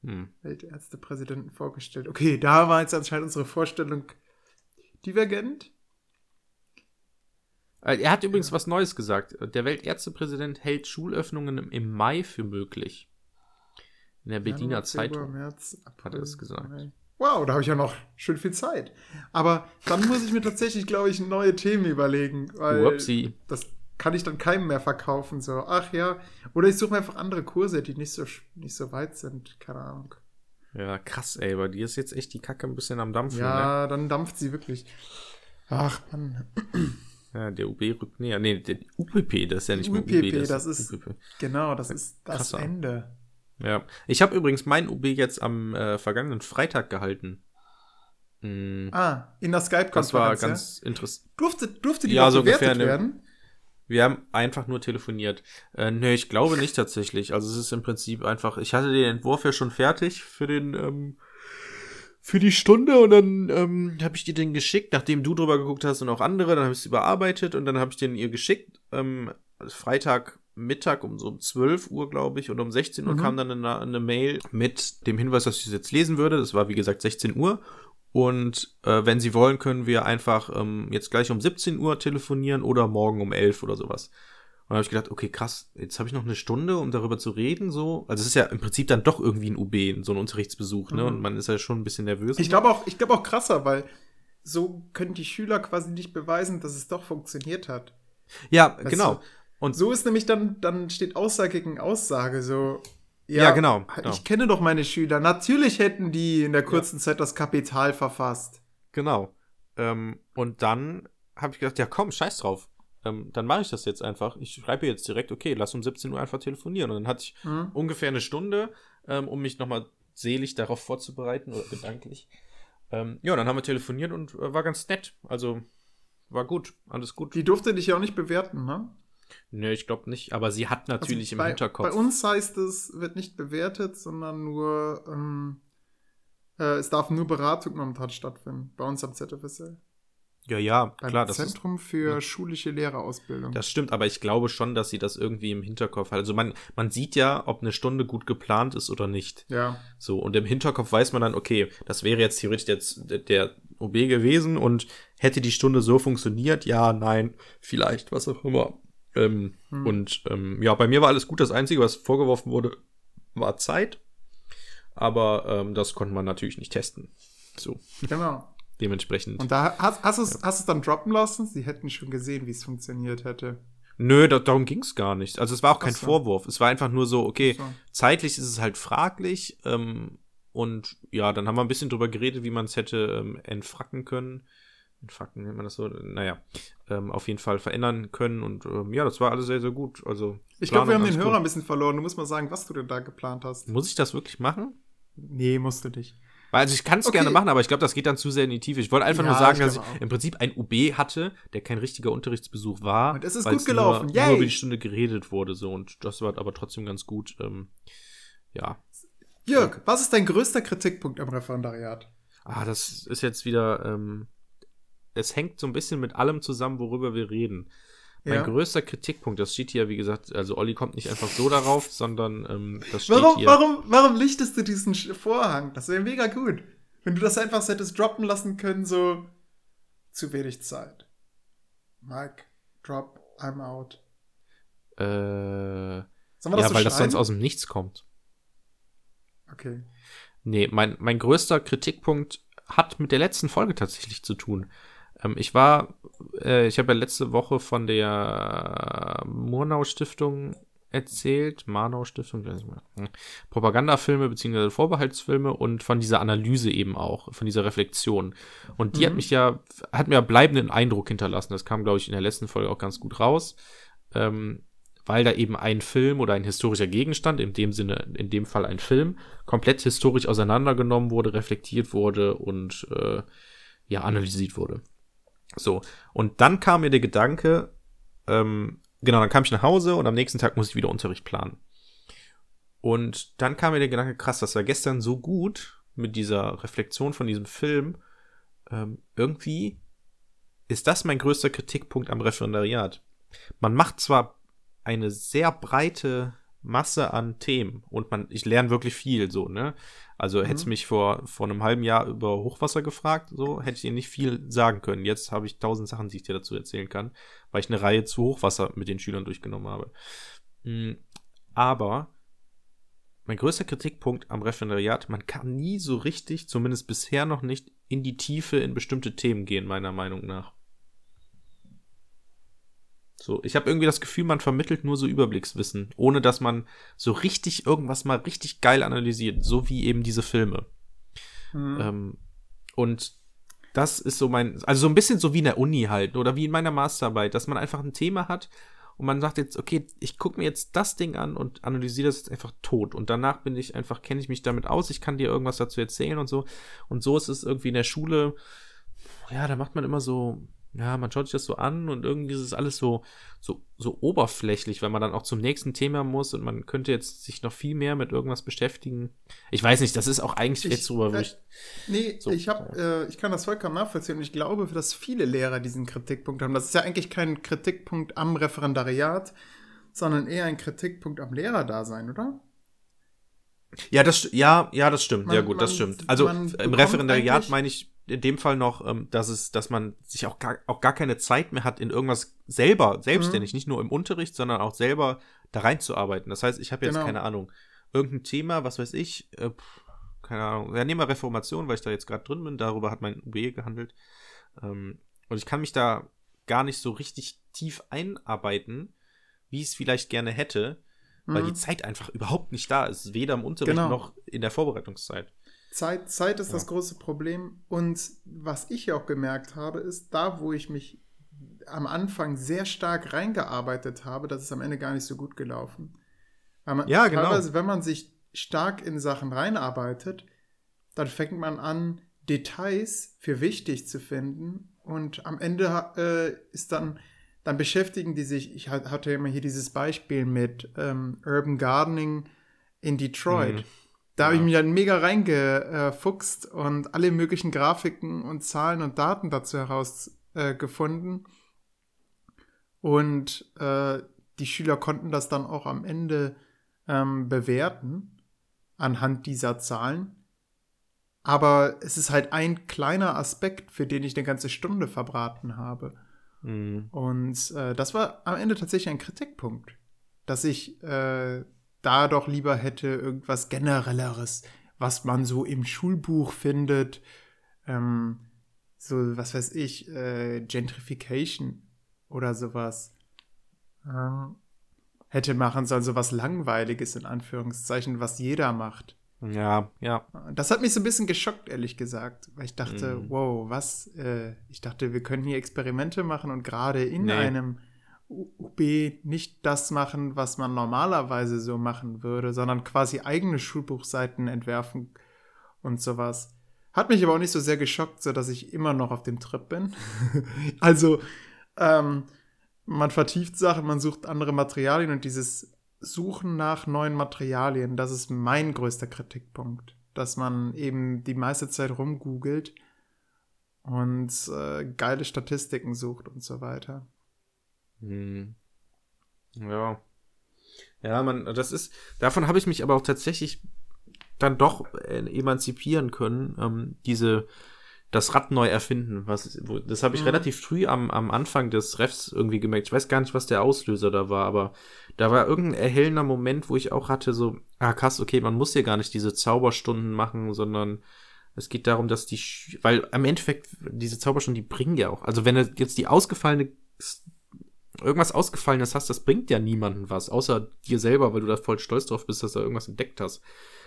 Hm. Weltärztepräsidenten vorgestellt. Okay, da war jetzt anscheinend unsere Vorstellung divergent. Äh, Er hat übrigens was Neues gesagt. Der Weltärztepräsident hält Schulöffnungen im- Mai für möglich. In der Berliner Januar, Februar, Zeitung. März, April, hat er es gesagt. Mai. Wow, da habe ich ja noch schön viel Zeit. Aber dann muss ich mir tatsächlich, glaube ich, neue Themen überlegen. Weil Whoopsie. das kann ich dann keinem mehr verkaufen. So, ach ja. Oder ich suche mir einfach andere Kurse, die nicht so, nicht so weit sind. Keine Ahnung. Ja, krass, ey, bei dir ist jetzt echt die Kacke ein bisschen am Dampfen. Ne? Ja, dann dampft sie wirklich. Ach, Mann. ja der UB rückt näher. Nee, der UPP, das ist ja nicht mehr UPP, UB, das ist- UPP. Genau, das ist das Krasser. Ende. Ja. Ich habe übrigens mein UB jetzt am äh, vergangenen Freitag gehalten. Mh, Ah, in der das war Skype-Konferenz. ja? ganz interessant. Durfte, durfte die Ja, so bewertet ungefähr, ne? Wir haben einfach nur telefoniert. Äh, nee, ich glaube nicht tatsächlich. Also es ist im Prinzip einfach, ich hatte den Entwurf ja schon fertig für den, ähm, für die Stunde und dann ähm, habe ich dir den geschickt, nachdem du drüber geguckt hast und auch andere, dann habe ich es überarbeitet und dann habe ich den ihr geschickt. Ähm, Freitag Mittag um so um 12 Uhr, glaube ich, und um 16 Uhr Mhm. kam dann eine, eine Mail mit dem Hinweis, dass ich es jetzt lesen würde. Das war, wie gesagt, 16 Uhr. Und äh, wenn Sie wollen, können wir einfach ähm, jetzt gleich um 17 Uhr telefonieren oder morgen um 11 oder sowas. Und dann habe ich gedacht, okay, krass, jetzt habe ich noch eine Stunde, um darüber zu reden. So. Also es ist ja im Prinzip dann doch irgendwie ein UB, so ein Unterrichtsbesuch, ne? Mhm. Und man ist ja schon ein bisschen nervös. Ich glaube auch, ich glaube auch krasser, weil so können die Schüler quasi nicht beweisen, dass es doch funktioniert hat. ja, Weißt genau. du? Und So ist nämlich dann, dann steht Aussage gegen Aussage. So, Ja, genau, genau. Ich kenne doch meine Schüler. Natürlich hätten die in der kurzen Zeit das Kapital verfasst. Genau. Ähm, und dann habe ich gedacht, ja komm, scheiß drauf. Ähm, dann mache ich das jetzt einfach. Ich schreibe jetzt direkt, okay, lass um 17 Uhr einfach telefonieren. Und dann hatte ich Hm? ungefähr eine Stunde, ähm, um mich nochmal selig darauf vorzubereiten oder gedanklich. Ähm, ja, dann haben wir telefoniert und äh, war ganz nett. Also war gut, alles gut. Die durfte dich ja auch nicht bewerten, ne? Nö, ich glaube nicht, aber sie hat natürlich Also im bei, Hinterkopf. Bei uns heißt es, wird nicht bewertet, sondern nur, ähm, äh, es darf nur Beratung momentan stattfinden. Bei uns am ZFSL. ja, ja, Beim klar, das Zentrum für ja. schulische Lehrerausbildung. das stimmt, aber ich glaube schon, dass sie das irgendwie im Hinterkopf hat. Also man, man sieht ja, ob eine Stunde gut geplant ist oder nicht. ja. So, und im Hinterkopf weiß man dann, okay, das wäre jetzt theoretisch jetzt der, der OB gewesen und hätte die Stunde so funktioniert, ja, nein, vielleicht, was auch immer. Ähm, Hm. Und ähm, ja, bei mir war alles gut. Das Einzige, was vorgeworfen wurde, war Zeit. Aber ähm, das konnte man natürlich nicht testen. So, Genau. dementsprechend. Und da hast, hast du es hast du's dann droppen lassen? Sie hätten schon gesehen, wie es funktioniert hätte. Nö, da, darum ging es gar nicht. Also es war auch kein so. Vorwurf. Es war einfach nur so, okay, So. zeitlich ist es halt fraglich. Ähm, und ja, dann haben wir ein bisschen drüber geredet, wie man es hätte ähm, entfracken können. Entfacken nennt man das so. Naja, ähm, auf jeden Fall verändern können. Und ähm, ja, das war alles sehr, sehr gut. Also Ich glaube, wir haben den Hörer gut. ein bisschen verloren. Du musst mal sagen, was du denn da geplant hast. Muss ich das wirklich machen? Nee, musst du nicht. Weil, Also ich kann es Okay. gerne machen, aber ich glaube, das geht dann zu sehr in die Tiefe. Ich wollte einfach Ja, nur sagen, ich dass ich auch. im Prinzip ein UB hatte, der kein richtiger Unterrichtsbesuch war. Und es ist gut gelaufen. Nur, Yay! nur über die Stunde geredet wurde so und das war aber trotzdem ganz gut. Ähm, ja, Jörg, was ist dein größter Kritikpunkt am Referendariat? Ah, das ist jetzt wieder, ähm, es hängt so ein bisschen mit allem zusammen, worüber wir reden. Mein Ja. größter Kritikpunkt, das steht hier, wie gesagt, also Olli kommt nicht einfach so darauf, sondern ähm, das steht Warum, hier. warum, warum lichtest du diesen Vorhang? Das wäre mega gut. Wenn du das einfach hättest droppen lassen können, so zu wenig Zeit. Mike, drop, I'm out. Äh, Sollen wir ja, das so weil das sonst schreiben? aus dem Nichts kommt. Okay. Nee, mein, mein größter Kritikpunkt hat mit der letzten Folge tatsächlich zu tun. Ähm, ich war, äh, ich habe ja letzte Woche von der Murnau Stiftung erzählt, Marnau Stiftung, ich weiß nicht mehr, hm, Propagandafilme bzw. Vorbehaltsfilme und von dieser Analyse eben auch, von dieser Reflexion. Und die hat Mhm. mich ja, hat mir bleibenden Eindruck hinterlassen. Das kam, glaube ich, in der letzten Folge auch ganz gut raus. Ähm, weil da eben ein Film oder ein historischer Gegenstand, in dem Sinne, in dem Fall ein Film, komplett historisch auseinandergenommen wurde, reflektiert wurde und äh, ja, analysiert wurde. So, und dann kam mir der Gedanke, ähm, genau, dann kam ich nach Hause und am nächsten Tag muss ich wieder Unterricht planen. Und dann kam mir der Gedanke, krass, das war gestern so gut mit dieser Reflexion von diesem Film. Ähm, irgendwie ist das mein größter Kritikpunkt am Referendariat. Man macht zwar eine sehr breite Masse an Themen und man, ich lerne wirklich viel, so, ne? Also Mhm. hättest mich vor, vor einem halben Jahr über Hochwasser gefragt, so, hätte ich dir nicht viel sagen können. Jetzt habe ich tausend Sachen, die ich dir dazu erzählen kann, weil ich eine Reihe zu Hochwasser mit den Schülern durchgenommen habe. Mm, Aber mein größter Kritikpunkt am Referendariat, man kann nie so richtig, zumindest bisher noch nicht, in die Tiefe in bestimmte Themen gehen, meiner Meinung nach. So, ich habe irgendwie das Gefühl, man vermittelt nur so Überblickswissen, ohne dass man so richtig irgendwas mal richtig geil analysiert, so wie eben diese Filme. Mhm. Ähm, und das ist so mein, also so ein bisschen so wie in der Uni halt oder wie in meiner Masterarbeit, dass man einfach ein Thema hat und man sagt jetzt, okay, ich gucke mir jetzt das Ding an und analysiere das jetzt einfach tot. Und danach bin ich einfach, kenne ich mich damit aus, ich kann dir irgendwas dazu erzählen und so. Und so ist es irgendwie in der Schule, ja, da macht man immer so, ja, man schaut sich das so an und irgendwie ist es alles so, so, so oberflächlich, weil man dann auch zum nächsten Thema muss und man könnte jetzt sich noch viel mehr mit irgendwas beschäftigen. Ich weiß nicht, das ist auch eigentlich jetzt drüber. Ich, nee, so, ich hab, äh, ich kann das vollkommen nachvollziehen und ich glaube, dass viele Lehrer diesen Kritikpunkt haben. Das ist ja eigentlich kein Kritikpunkt am Referendariat, sondern eher ein Kritikpunkt am Lehrerdasein, oder? Ja, das, ja, ja, das stimmt. Man, ja, gut, man, das stimmt. Also im Referendariat meine ich in dem Fall noch, ähm, dass es, dass man sich auch gar, auch gar keine Zeit mehr hat, in irgendwas selber, selbstständig, mhm. nicht nur im Unterricht, sondern auch selber da reinzuarbeiten. Das heißt, ich habe jetzt genau. keine Ahnung, irgendein Thema, was weiß ich, äh, keine Ahnung, ja, nehmen wir Reformation, weil ich da jetzt gerade drin bin, darüber hat mein UB gehandelt. Ähm, und ich kann mich da gar nicht so richtig tief einarbeiten, wie ich es vielleicht gerne hätte, weil mhm. die Zeit einfach überhaupt nicht da ist, weder im Unterricht genau. noch in der Vorbereitungszeit. Zeit, Zeit ist ja. das große Problem. Und was ich auch gemerkt habe, ist, da, wo ich mich am Anfang sehr stark reingearbeitet habe, das ist am Ende gar nicht so gut gelaufen. Man, ja, genau. Teilweise, wenn man sich stark in Sachen reinarbeitet, dann fängt man an, Details für wichtig zu finden. Und am Ende äh, ist dann, dann beschäftigen die sich, ich hatte immer hier dieses Beispiel mit ähm, Urban Gardening in Detroit. Mhm. Da ja. habe ich mich dann mega reingefuchst und alle möglichen Grafiken und Zahlen und Daten dazu herausgefunden. Äh, und äh, die Schüler konnten das dann auch am Ende ähm, bewerten anhand dieser Zahlen. Aber es ist halt ein kleiner Aspekt, für den ich eine ganze Stunde verbraten habe. Mhm. Und äh, das war am Ende tatsächlich ein Kritikpunkt, dass ich äh, da doch lieber hätte irgendwas generelleres, was man so im Schulbuch findet. Ähm, so, was weiß ich, äh, Gentrification oder sowas. Ähm, hätte machen sollen, so was Langweiliges in Anführungszeichen, was jeder macht. Ja, ja. Das hat mich so ein bisschen geschockt, ehrlich gesagt, weil ich dachte, mm. wow, was? Äh, ich dachte, wir können hier Experimente machen und gerade in nee. einem UB nicht das machen, was man normalerweise so machen würde, sondern quasi eigene Schulbuchseiten entwerfen und sowas. Hat mich aber auch nicht so sehr geschockt, so dass ich immer noch auf dem Trip bin. also, ähm, man vertieft Sachen, man sucht andere Materialien und dieses Suchen nach neuen Materialien, das ist mein größter Kritikpunkt. Dass man eben die meiste Zeit rumgoogelt und äh, geile Statistiken sucht und so weiter. Hm. Ja. Ja, man, das ist, davon habe ich mich aber auch tatsächlich dann doch äh, emanzipieren können, ähm, diese, das Rad neu erfinden. Was, wo, das habe ich mhm. relativ früh am, am Anfang des Refs irgendwie gemerkt. Ich weiß gar nicht, was der Auslöser da war, aber da war irgendein erhellender Moment, wo ich auch hatte, so, ah krass, okay, man muss hier gar nicht diese Zauberstunden machen, sondern es geht darum, dass die, weil am Endeffekt diese Zauberstunden, die bringen ja auch, also wenn jetzt die ausgefallene irgendwas Ausgefallenes hast, das bringt ja niemanden was, außer dir selber, weil du da voll stolz drauf bist, dass du irgendwas entdeckt hast.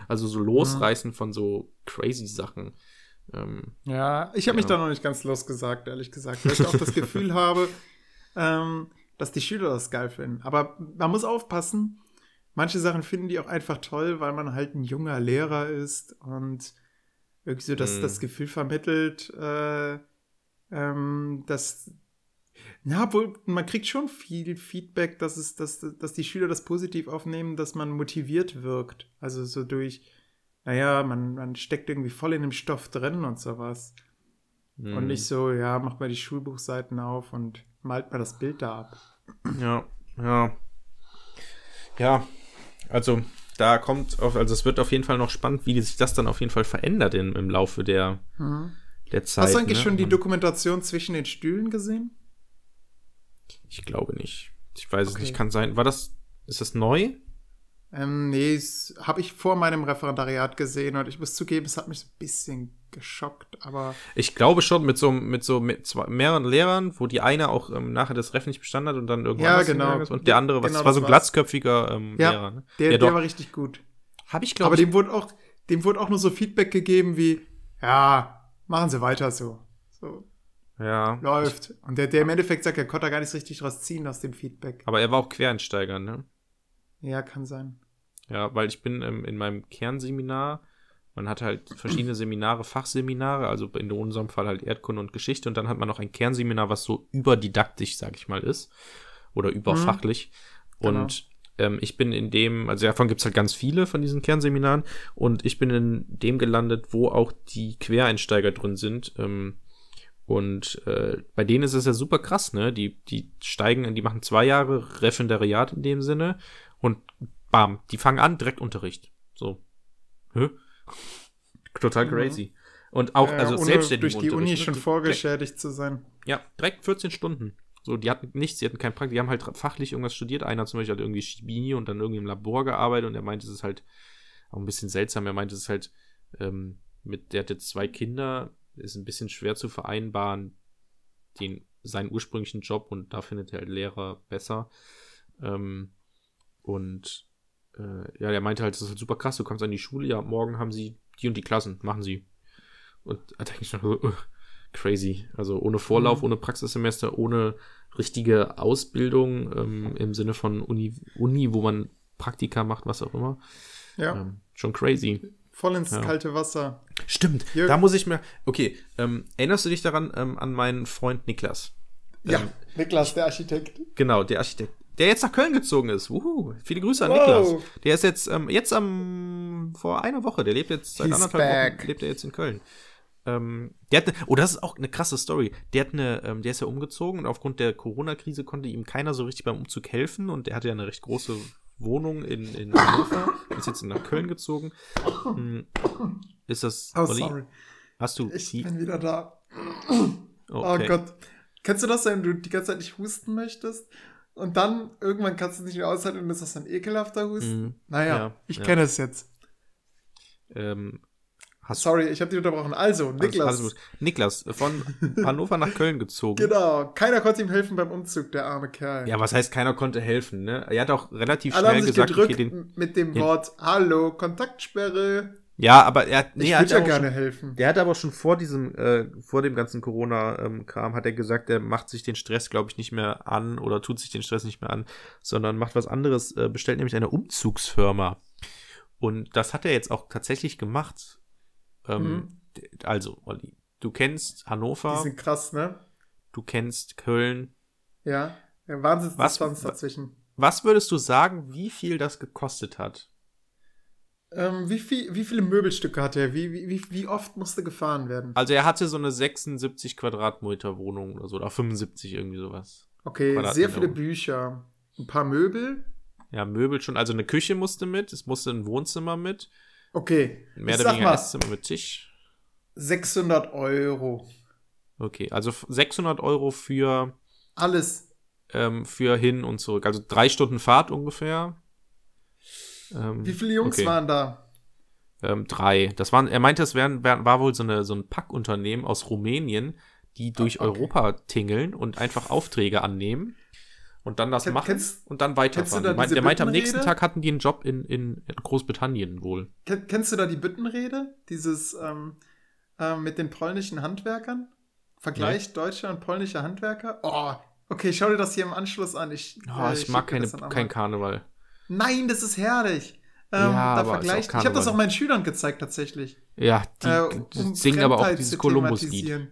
Also so losreißen mhm. von so crazy Sachen. Ähm, ja, ich habe ja. mich da noch nicht ganz losgesagt, ehrlich gesagt, weil ich auch das Gefühl habe, ähm, dass die Schüler das geil finden. Aber man muss aufpassen, manche Sachen finden die auch einfach toll, weil man halt ein junger Lehrer ist und irgendwie so das, mhm. das Gefühl vermittelt, äh, ähm, dass ja, wohl, man kriegt schon viel Feedback, dass, es, dass, dass die Schüler das positiv aufnehmen, dass man motiviert wirkt. Also so durch, naja, man, man steckt irgendwie voll in dem Stoff drin und sowas. Mhm. Und nicht so, ja, macht mal die Schulbuchseiten auf und malt mal das Bild da ab. Ja, ja. Ja, also da kommt, auf, also es wird auf jeden Fall noch spannend, wie sich das dann auf jeden Fall verändert im, im Laufe der, mhm. der Zeit. Hast du eigentlich ne? schon die Dokumentation zwischen den Stühlen gesehen? Ich glaube nicht. Ich weiß okay. es nicht, kann sein. War das, ist das neu? Ähm, nee, habe ich vor meinem Referendariat gesehen und ich muss zugeben, es hat mich so ein bisschen geschockt, aber. Ich glaube schon mit so, mit so mit zwei, mehreren Lehrern, wo die eine auch ähm, nachher das Ref nicht bestanden hat und dann irgendwann ja, genau. und der andere, was genau, war so ein glatzköpfiger ähm, ja, Lehrer. Ne? Der, ja, der war richtig gut. Habe ich glaube Aber dem wurde auch, dem wurde auch nur so Feedback gegeben wie, ja, machen Sie weiter so. So. Ja. Läuft. Und der, der im Endeffekt sagt, er konnte da gar nicht richtig draus ziehen aus dem Feedback. Aber er war auch Quereinsteiger, ne? Ja, kann sein. Ja, weil ich bin ähm, in meinem Kernseminar, man hat halt verschiedene Seminare, Fachseminare, also in unserem Fall halt Erdkunde und Geschichte und dann hat man noch ein Kernseminar, was so überdidaktisch, sag ich mal, ist. Oder überfachlich. Genau. Und ähm, ich bin in dem, also davon gibt's halt ganz viele von diesen Kernseminaren und ich bin in dem gelandet, wo auch die Quereinsteiger drin sind. Ähm, und äh, bei denen ist es ja super krass, ne? Die, die steigen, die machen zwei Jahre Referendariat in dem Sinne und bam, die fangen an, direkt Unterricht. So. Hä? Total Mhm. crazy. Und auch, Ja, also ohne selbstständig. durch die Uni schon vorgeschädigt zu sein. Ja, direkt 14 Stunden. So, die hatten nichts, die hatten kein Praktikum, die haben halt fachlich irgendwas studiert. Einer zum Beispiel hat irgendwie Chemie und dann irgendwie im Labor gearbeitet und er meinte, es ist halt auch ein bisschen seltsam. Er meinte, es ist halt ähm, mit, der hat jetzt zwei Kinder, ist ein bisschen schwer zu vereinbaren, den, seinen ursprünglichen Job und da findet er halt Lehrer besser. Ähm, und äh, ja, der meinte halt, das ist halt super krass, du kommst an die Schule, ja, morgen haben sie die und die Klassen, machen sie. Und da denke ich noch so, uh, crazy. Also ohne Vorlauf, Mhm. ohne Praxissemester, ohne richtige Ausbildung ähm, im Sinne von Uni, Uni, wo man Praktika macht, was auch immer. Ja, Ähm, schon crazy. Voll ins ja. kalte Wasser. Stimmt. Jürgen. Da muss ich mir. Okay, ähm, erinnerst du dich daran ähm, an meinen Freund Niklas? Ja, Ähm, Niklas, der Architekt. Genau, der Architekt. Der jetzt nach Köln gezogen ist. Wuhu. Viele Grüße an Wow. Niklas. Der ist jetzt, ähm, jetzt am, vor einer Woche, der lebt jetzt seit He's anderthalb back. Wochen, lebt er jetzt in Köln. Ähm, der hat ne, oh, das ist auch eine krasse Story. Der hat eine, ähm, der ist ja umgezogen und aufgrund der Corona-Krise konnte ihm keiner so richtig beim Umzug helfen und er hatte ja eine recht große Wohnung in, in Hannover, ist jetzt nach Köln gezogen. Hm, Ist das, Oh, Olli, sorry. hast du, Ich bin wieder da. Oh okay. Gott. Kennst du das, wenn du die ganze Zeit nicht husten möchtest? Und dann irgendwann kannst du es nicht mehr aushalten und das ist ein ekelhafter Husten? Mhm. Naja, Ja, ich ja. kenne es jetzt. Ähm, hast Sorry, ich habe dich unterbrochen. Also, alles- Niklas. alles gut. Niklas, von Hannover nach Köln gezogen. Genau, keiner konnte ihm helfen beim Umzug, der arme Kerl. Ja, was heißt, keiner konnte helfen, ne? Er hat auch relativ Alle haben schnell sich gesagt, gedrückt okay, den, mit dem den- Wort Hallo, Kontaktsperre. ja, aber er hat, nee, ich er hat würde ja gerne schon, helfen. der hat aber schon vor diesem, äh, vor dem ganzen Corona-Kram, hat er gesagt, er macht sich den Stress, glaube ich, nicht mehr an oder tut sich den Stress nicht mehr an, sondern macht was anderes, äh, bestellt nämlich eine Umzugsfirma. Und das hat er jetzt auch tatsächlich gemacht. Ähm, Mhm. Also, Olli, du kennst Die Hannover, sind krass, ne? du kennst Köln. Ja. ja Wahnsinnsdistanz Was- dazwischen. Was würdest du sagen, wie viel das gekostet hat? Ähm, wie, viel, wie viele Möbelstücke hatte er? Wie, wie, wie, oft musste gefahren werden? Also er hatte so eine 76 Quadratmeter Wohnung oder so, oder 75 irgendwie sowas. Okay, sehr viele. Bücher. Ein paar Möbel. Ja, Möbel schon, also eine Küche musste mit, es musste ein Wohnzimmer mit, Okay. mehr ich oder weniger mal, Esszimmer mit Tisch. 600 Euro. Okay, also f- 600 Euro für, Alles. ähm, für hin und zurück. Also drei Stunden Fahrt ungefähr. Ähm, Wie viele Jungs okay. waren da? Ähm, drei. Das waren, er meinte, es wären, wären, war wohl so, eine, so ein Packunternehmen aus Rumänien, die durch okay. Europa tingeln und einfach Aufträge annehmen und dann das Ken- machen kennst- und dann weiterfahren. da Der meinte, am nächsten? Tag hatten die einen Job in, in, in Großbritannien wohl. Ken, kennst du da die Büttenrede? Dieses ähm, ähm, mit den polnischen Handwerkern? Vergleich deutscher und polnischer Handwerker? Oh, okay, schau dir das hier im Anschluss an. Ich, Oh, äh, ich schick mag keine, kein. Karneval. Nein, das ist herrlich. Ähm, Ja, da vergleicht. Ich habe das auch meinen Schülern gezeigt tatsächlich. Ja, die, Äh, um singen aber auch dieses Kolumbus-Lied.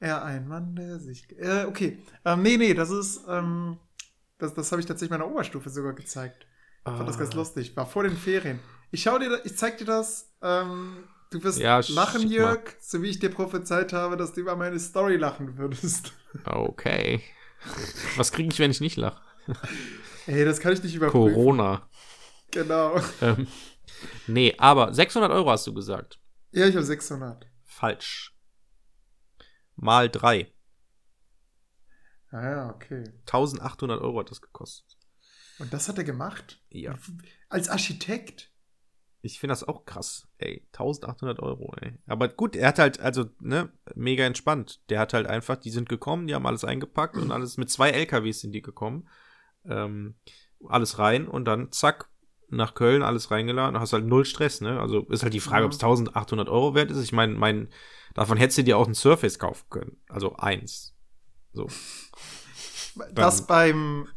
Er ein Mann, der sich. Äh, okay. Ähm, nee, nee, das ist. Ähm, das das habe ich tatsächlich meiner Oberstufe sogar gezeigt. Ich fand das ganz Ah. lustig. War vor den Ferien. Ich schau dir, ich zeig dir das. Ähm, du wirst Ja, lachen, schick mal. Jörg, so wie ich dir prophezeit habe, dass du über meine Story lachen würdest. Okay. Was kriege ich, wenn ich nicht lache? Ey, das kann ich nicht überprüfen. Corona. Genau. Ähm, nee, aber 600 Euro hast du gesagt. Ja, ich habe 600. Falsch. Mal drei. Ah ja, okay. 1800 Euro hat das gekostet. Und das hat er gemacht? Ja. Als Architekt? Ich finde das auch krass. Ey, 1800 Euro, ey. Aber gut, er hat halt, also, ne, mega entspannt. Der hat halt einfach, die sind gekommen, die haben alles eingepackt und alles, mit zwei LKWs sind die gekommen. Ähm, alles rein und dann zack, nach Köln, alles reingeladen, hast halt null Stress, ne? Also ist halt die Frage, Ja. ob es 1800 Euro wert ist. Ich meine, mein, davon hättest du dir auch ein Surface kaufen können. Also eins. So. Das beim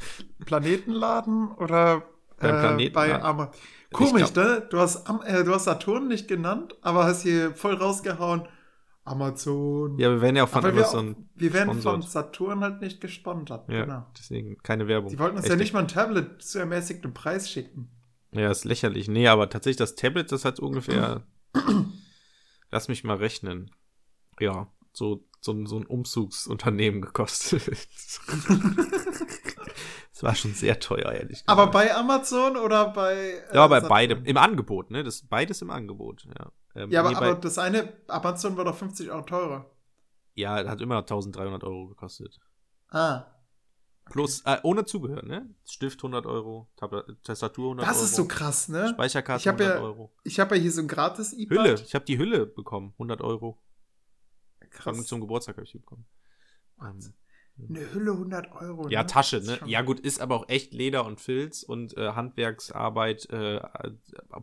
Planetenladen oder Beim äh, Planeten- bei ja. Amazon? Komisch, glaub- ne? Du hast, äh, du hast Saturn nicht genannt, aber hast hier voll rausgehauen. Amazon. Ja, wir werden ja auch von aber wir, auch, Amazon. wir werden von. Saturn halt nicht gesponsert. Ja, Genau. deswegen keine Werbung. Die wollten uns Echt ja nicht mal ein Tablet zu ermäßigtem Preis schicken. Ja, ist lächerlich. Nee, aber tatsächlich das Tablet, das hat ungefähr. lass mich mal rechnen. Ja, so, so, so ein Umzugsunternehmen gekostet. das war schon sehr teuer, ehrlich gesagt. Aber bei Amazon oder bei. äh, Ja, bei Saturn? beidem. Im Angebot, ne? Das beides im Angebot, ja. Ähm, Ja, aber, nee, aber das eine, Amazon war doch 50 Euro teurer. ja, hat immer 1300 Euro gekostet. Ah. Plus, äh, ohne Zubehör, ne? Stift 100 Euro, Tab Tastatur 100 Das Euro. ist so krass, ne? Speicherkarte Ich hab 100 ja- Euro. Ich habe ja hier so ein gratis e Hülle, ich habe die Hülle bekommen, 100 Euro. Krass. zum Geburtstag habe ich die bekommen. Ähm, Eine Hülle 100 Euro. ja, ne? Tasche, Das ist ne? Ja, gut, ist aber auch echt Leder und Filz und äh, Handwerksarbeit, äh, äh,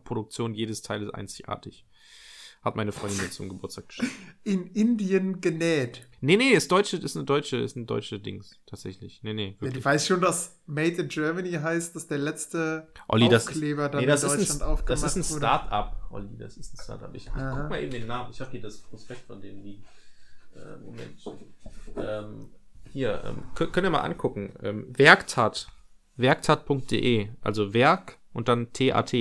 Produktion jedes Teiles einzigartig. Hat meine Freundin mir zum Geburtstag geschenkt. In Indien genäht. Nee, nee, ist deutsche, ist eine deutsche, ist ein deutsche Dings, tatsächlich. Nee, nee, Ja, du weißt schon, dass Made in Germany heißt, dass der letzte Olli, das ist, Aufkleber dann nee, das in ist Deutschland ein, aufgemacht das ist ein wurde. Start-up, Olli, das ist ein Start-up. Ich, ich guck mal eben den Namen. Ich habe hier das Prospekt von denen liegen. Äh, Moment. Ähm, hier, ähm, könnt, könnt ihr mal angucken. Ähm, Werktat. Werktat.de. Also Werk und dann TAT.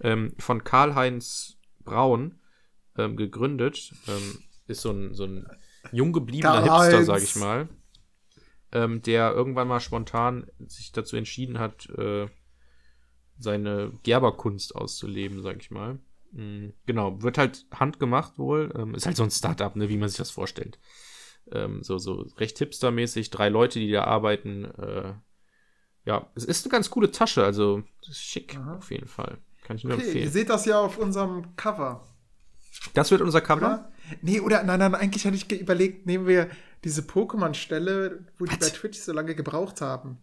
Ähm, von Karl-Heinz Braun ähm, gegründet. Ähm, ist so ein, so ein jung gebliebener. Hipster, sag ich mal. Ähm, der irgendwann mal spontan sich dazu entschieden hat, äh, seine Gerberkunst auszuleben, sag ich mal. Mm, Genau, wird halt handgemacht wohl. Ähm, ist halt so ein Startup, ne, wie man sich das vorstellt. Ähm, so, so recht hipstermäßig, drei Leute, die da arbeiten. Äh, ja, es ist eine ganz coole Tasche, also schick Aha. auf jeden Fall. Kann ich nur Okay, ihr empfehlen. seht das ja auf unserem Cover, Das wird unser Cover. oder? Nee, oder nein, nein, eigentlich hatte ich überlegt, nehmen wir diese Pokémon-Stelle, wo die bei Twitch so lange gebraucht haben.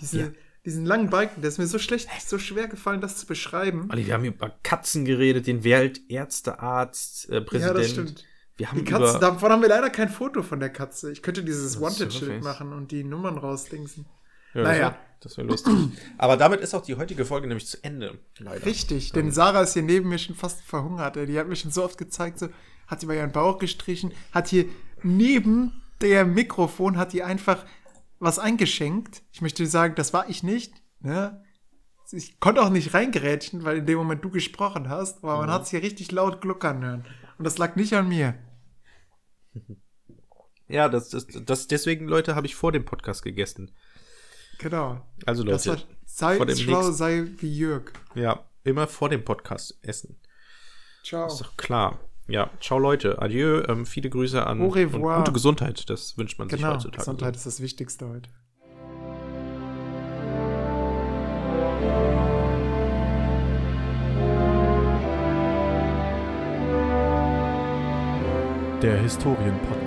Diese, Ja. Diesen langen Balken, der ist mir so schlecht, so schwer gefallen, das zu beschreiben. Olli, wir haben über Katzen geredet, den Weltärztearzt, äh, Präsident. Ja, das stimmt. Wir haben Die Katze, davon haben wir leider kein Foto von der Katze. Ich könnte dieses Wanted-Schild machen und die Nummern rausdingsen. Ja, Naja. Das wäre wär lustig. Aber damit ist auch die heutige Folge nämlich zu Ende. Leider. Richtig, denn Sarah ist hier neben mir schon fast verhungert. Die hat mir schon so oft gezeigt, so hat sie bei ihren Bauch gestrichen, hat hier neben der Mikrofon hat die einfach was eingeschenkt. Ich möchte sagen, das war ich nicht. Ne? Ich konnte auch nicht reingerätschen, weil in dem Moment du gesprochen hast, aber man hat es hier richtig laut gluckern hören. Und das lag nicht an mir. Ja, das, das, das, deswegen, Leute, habe ich vor dem Podcast gegessen. Genau. Also, Das Leute, war, sei vor dem schlau, nächsten- sei wie Jörg. ja, immer vor dem Podcast essen. Ciao. Ist doch klar. Ja, ciao, Leute. Adieu. Ähm, viele Grüße an Au revoir. und gute Gesundheit. Das wünscht man sich Genau, heutzutage. Gesundheit ist das Wichtigste heute. Der Historienpodcast.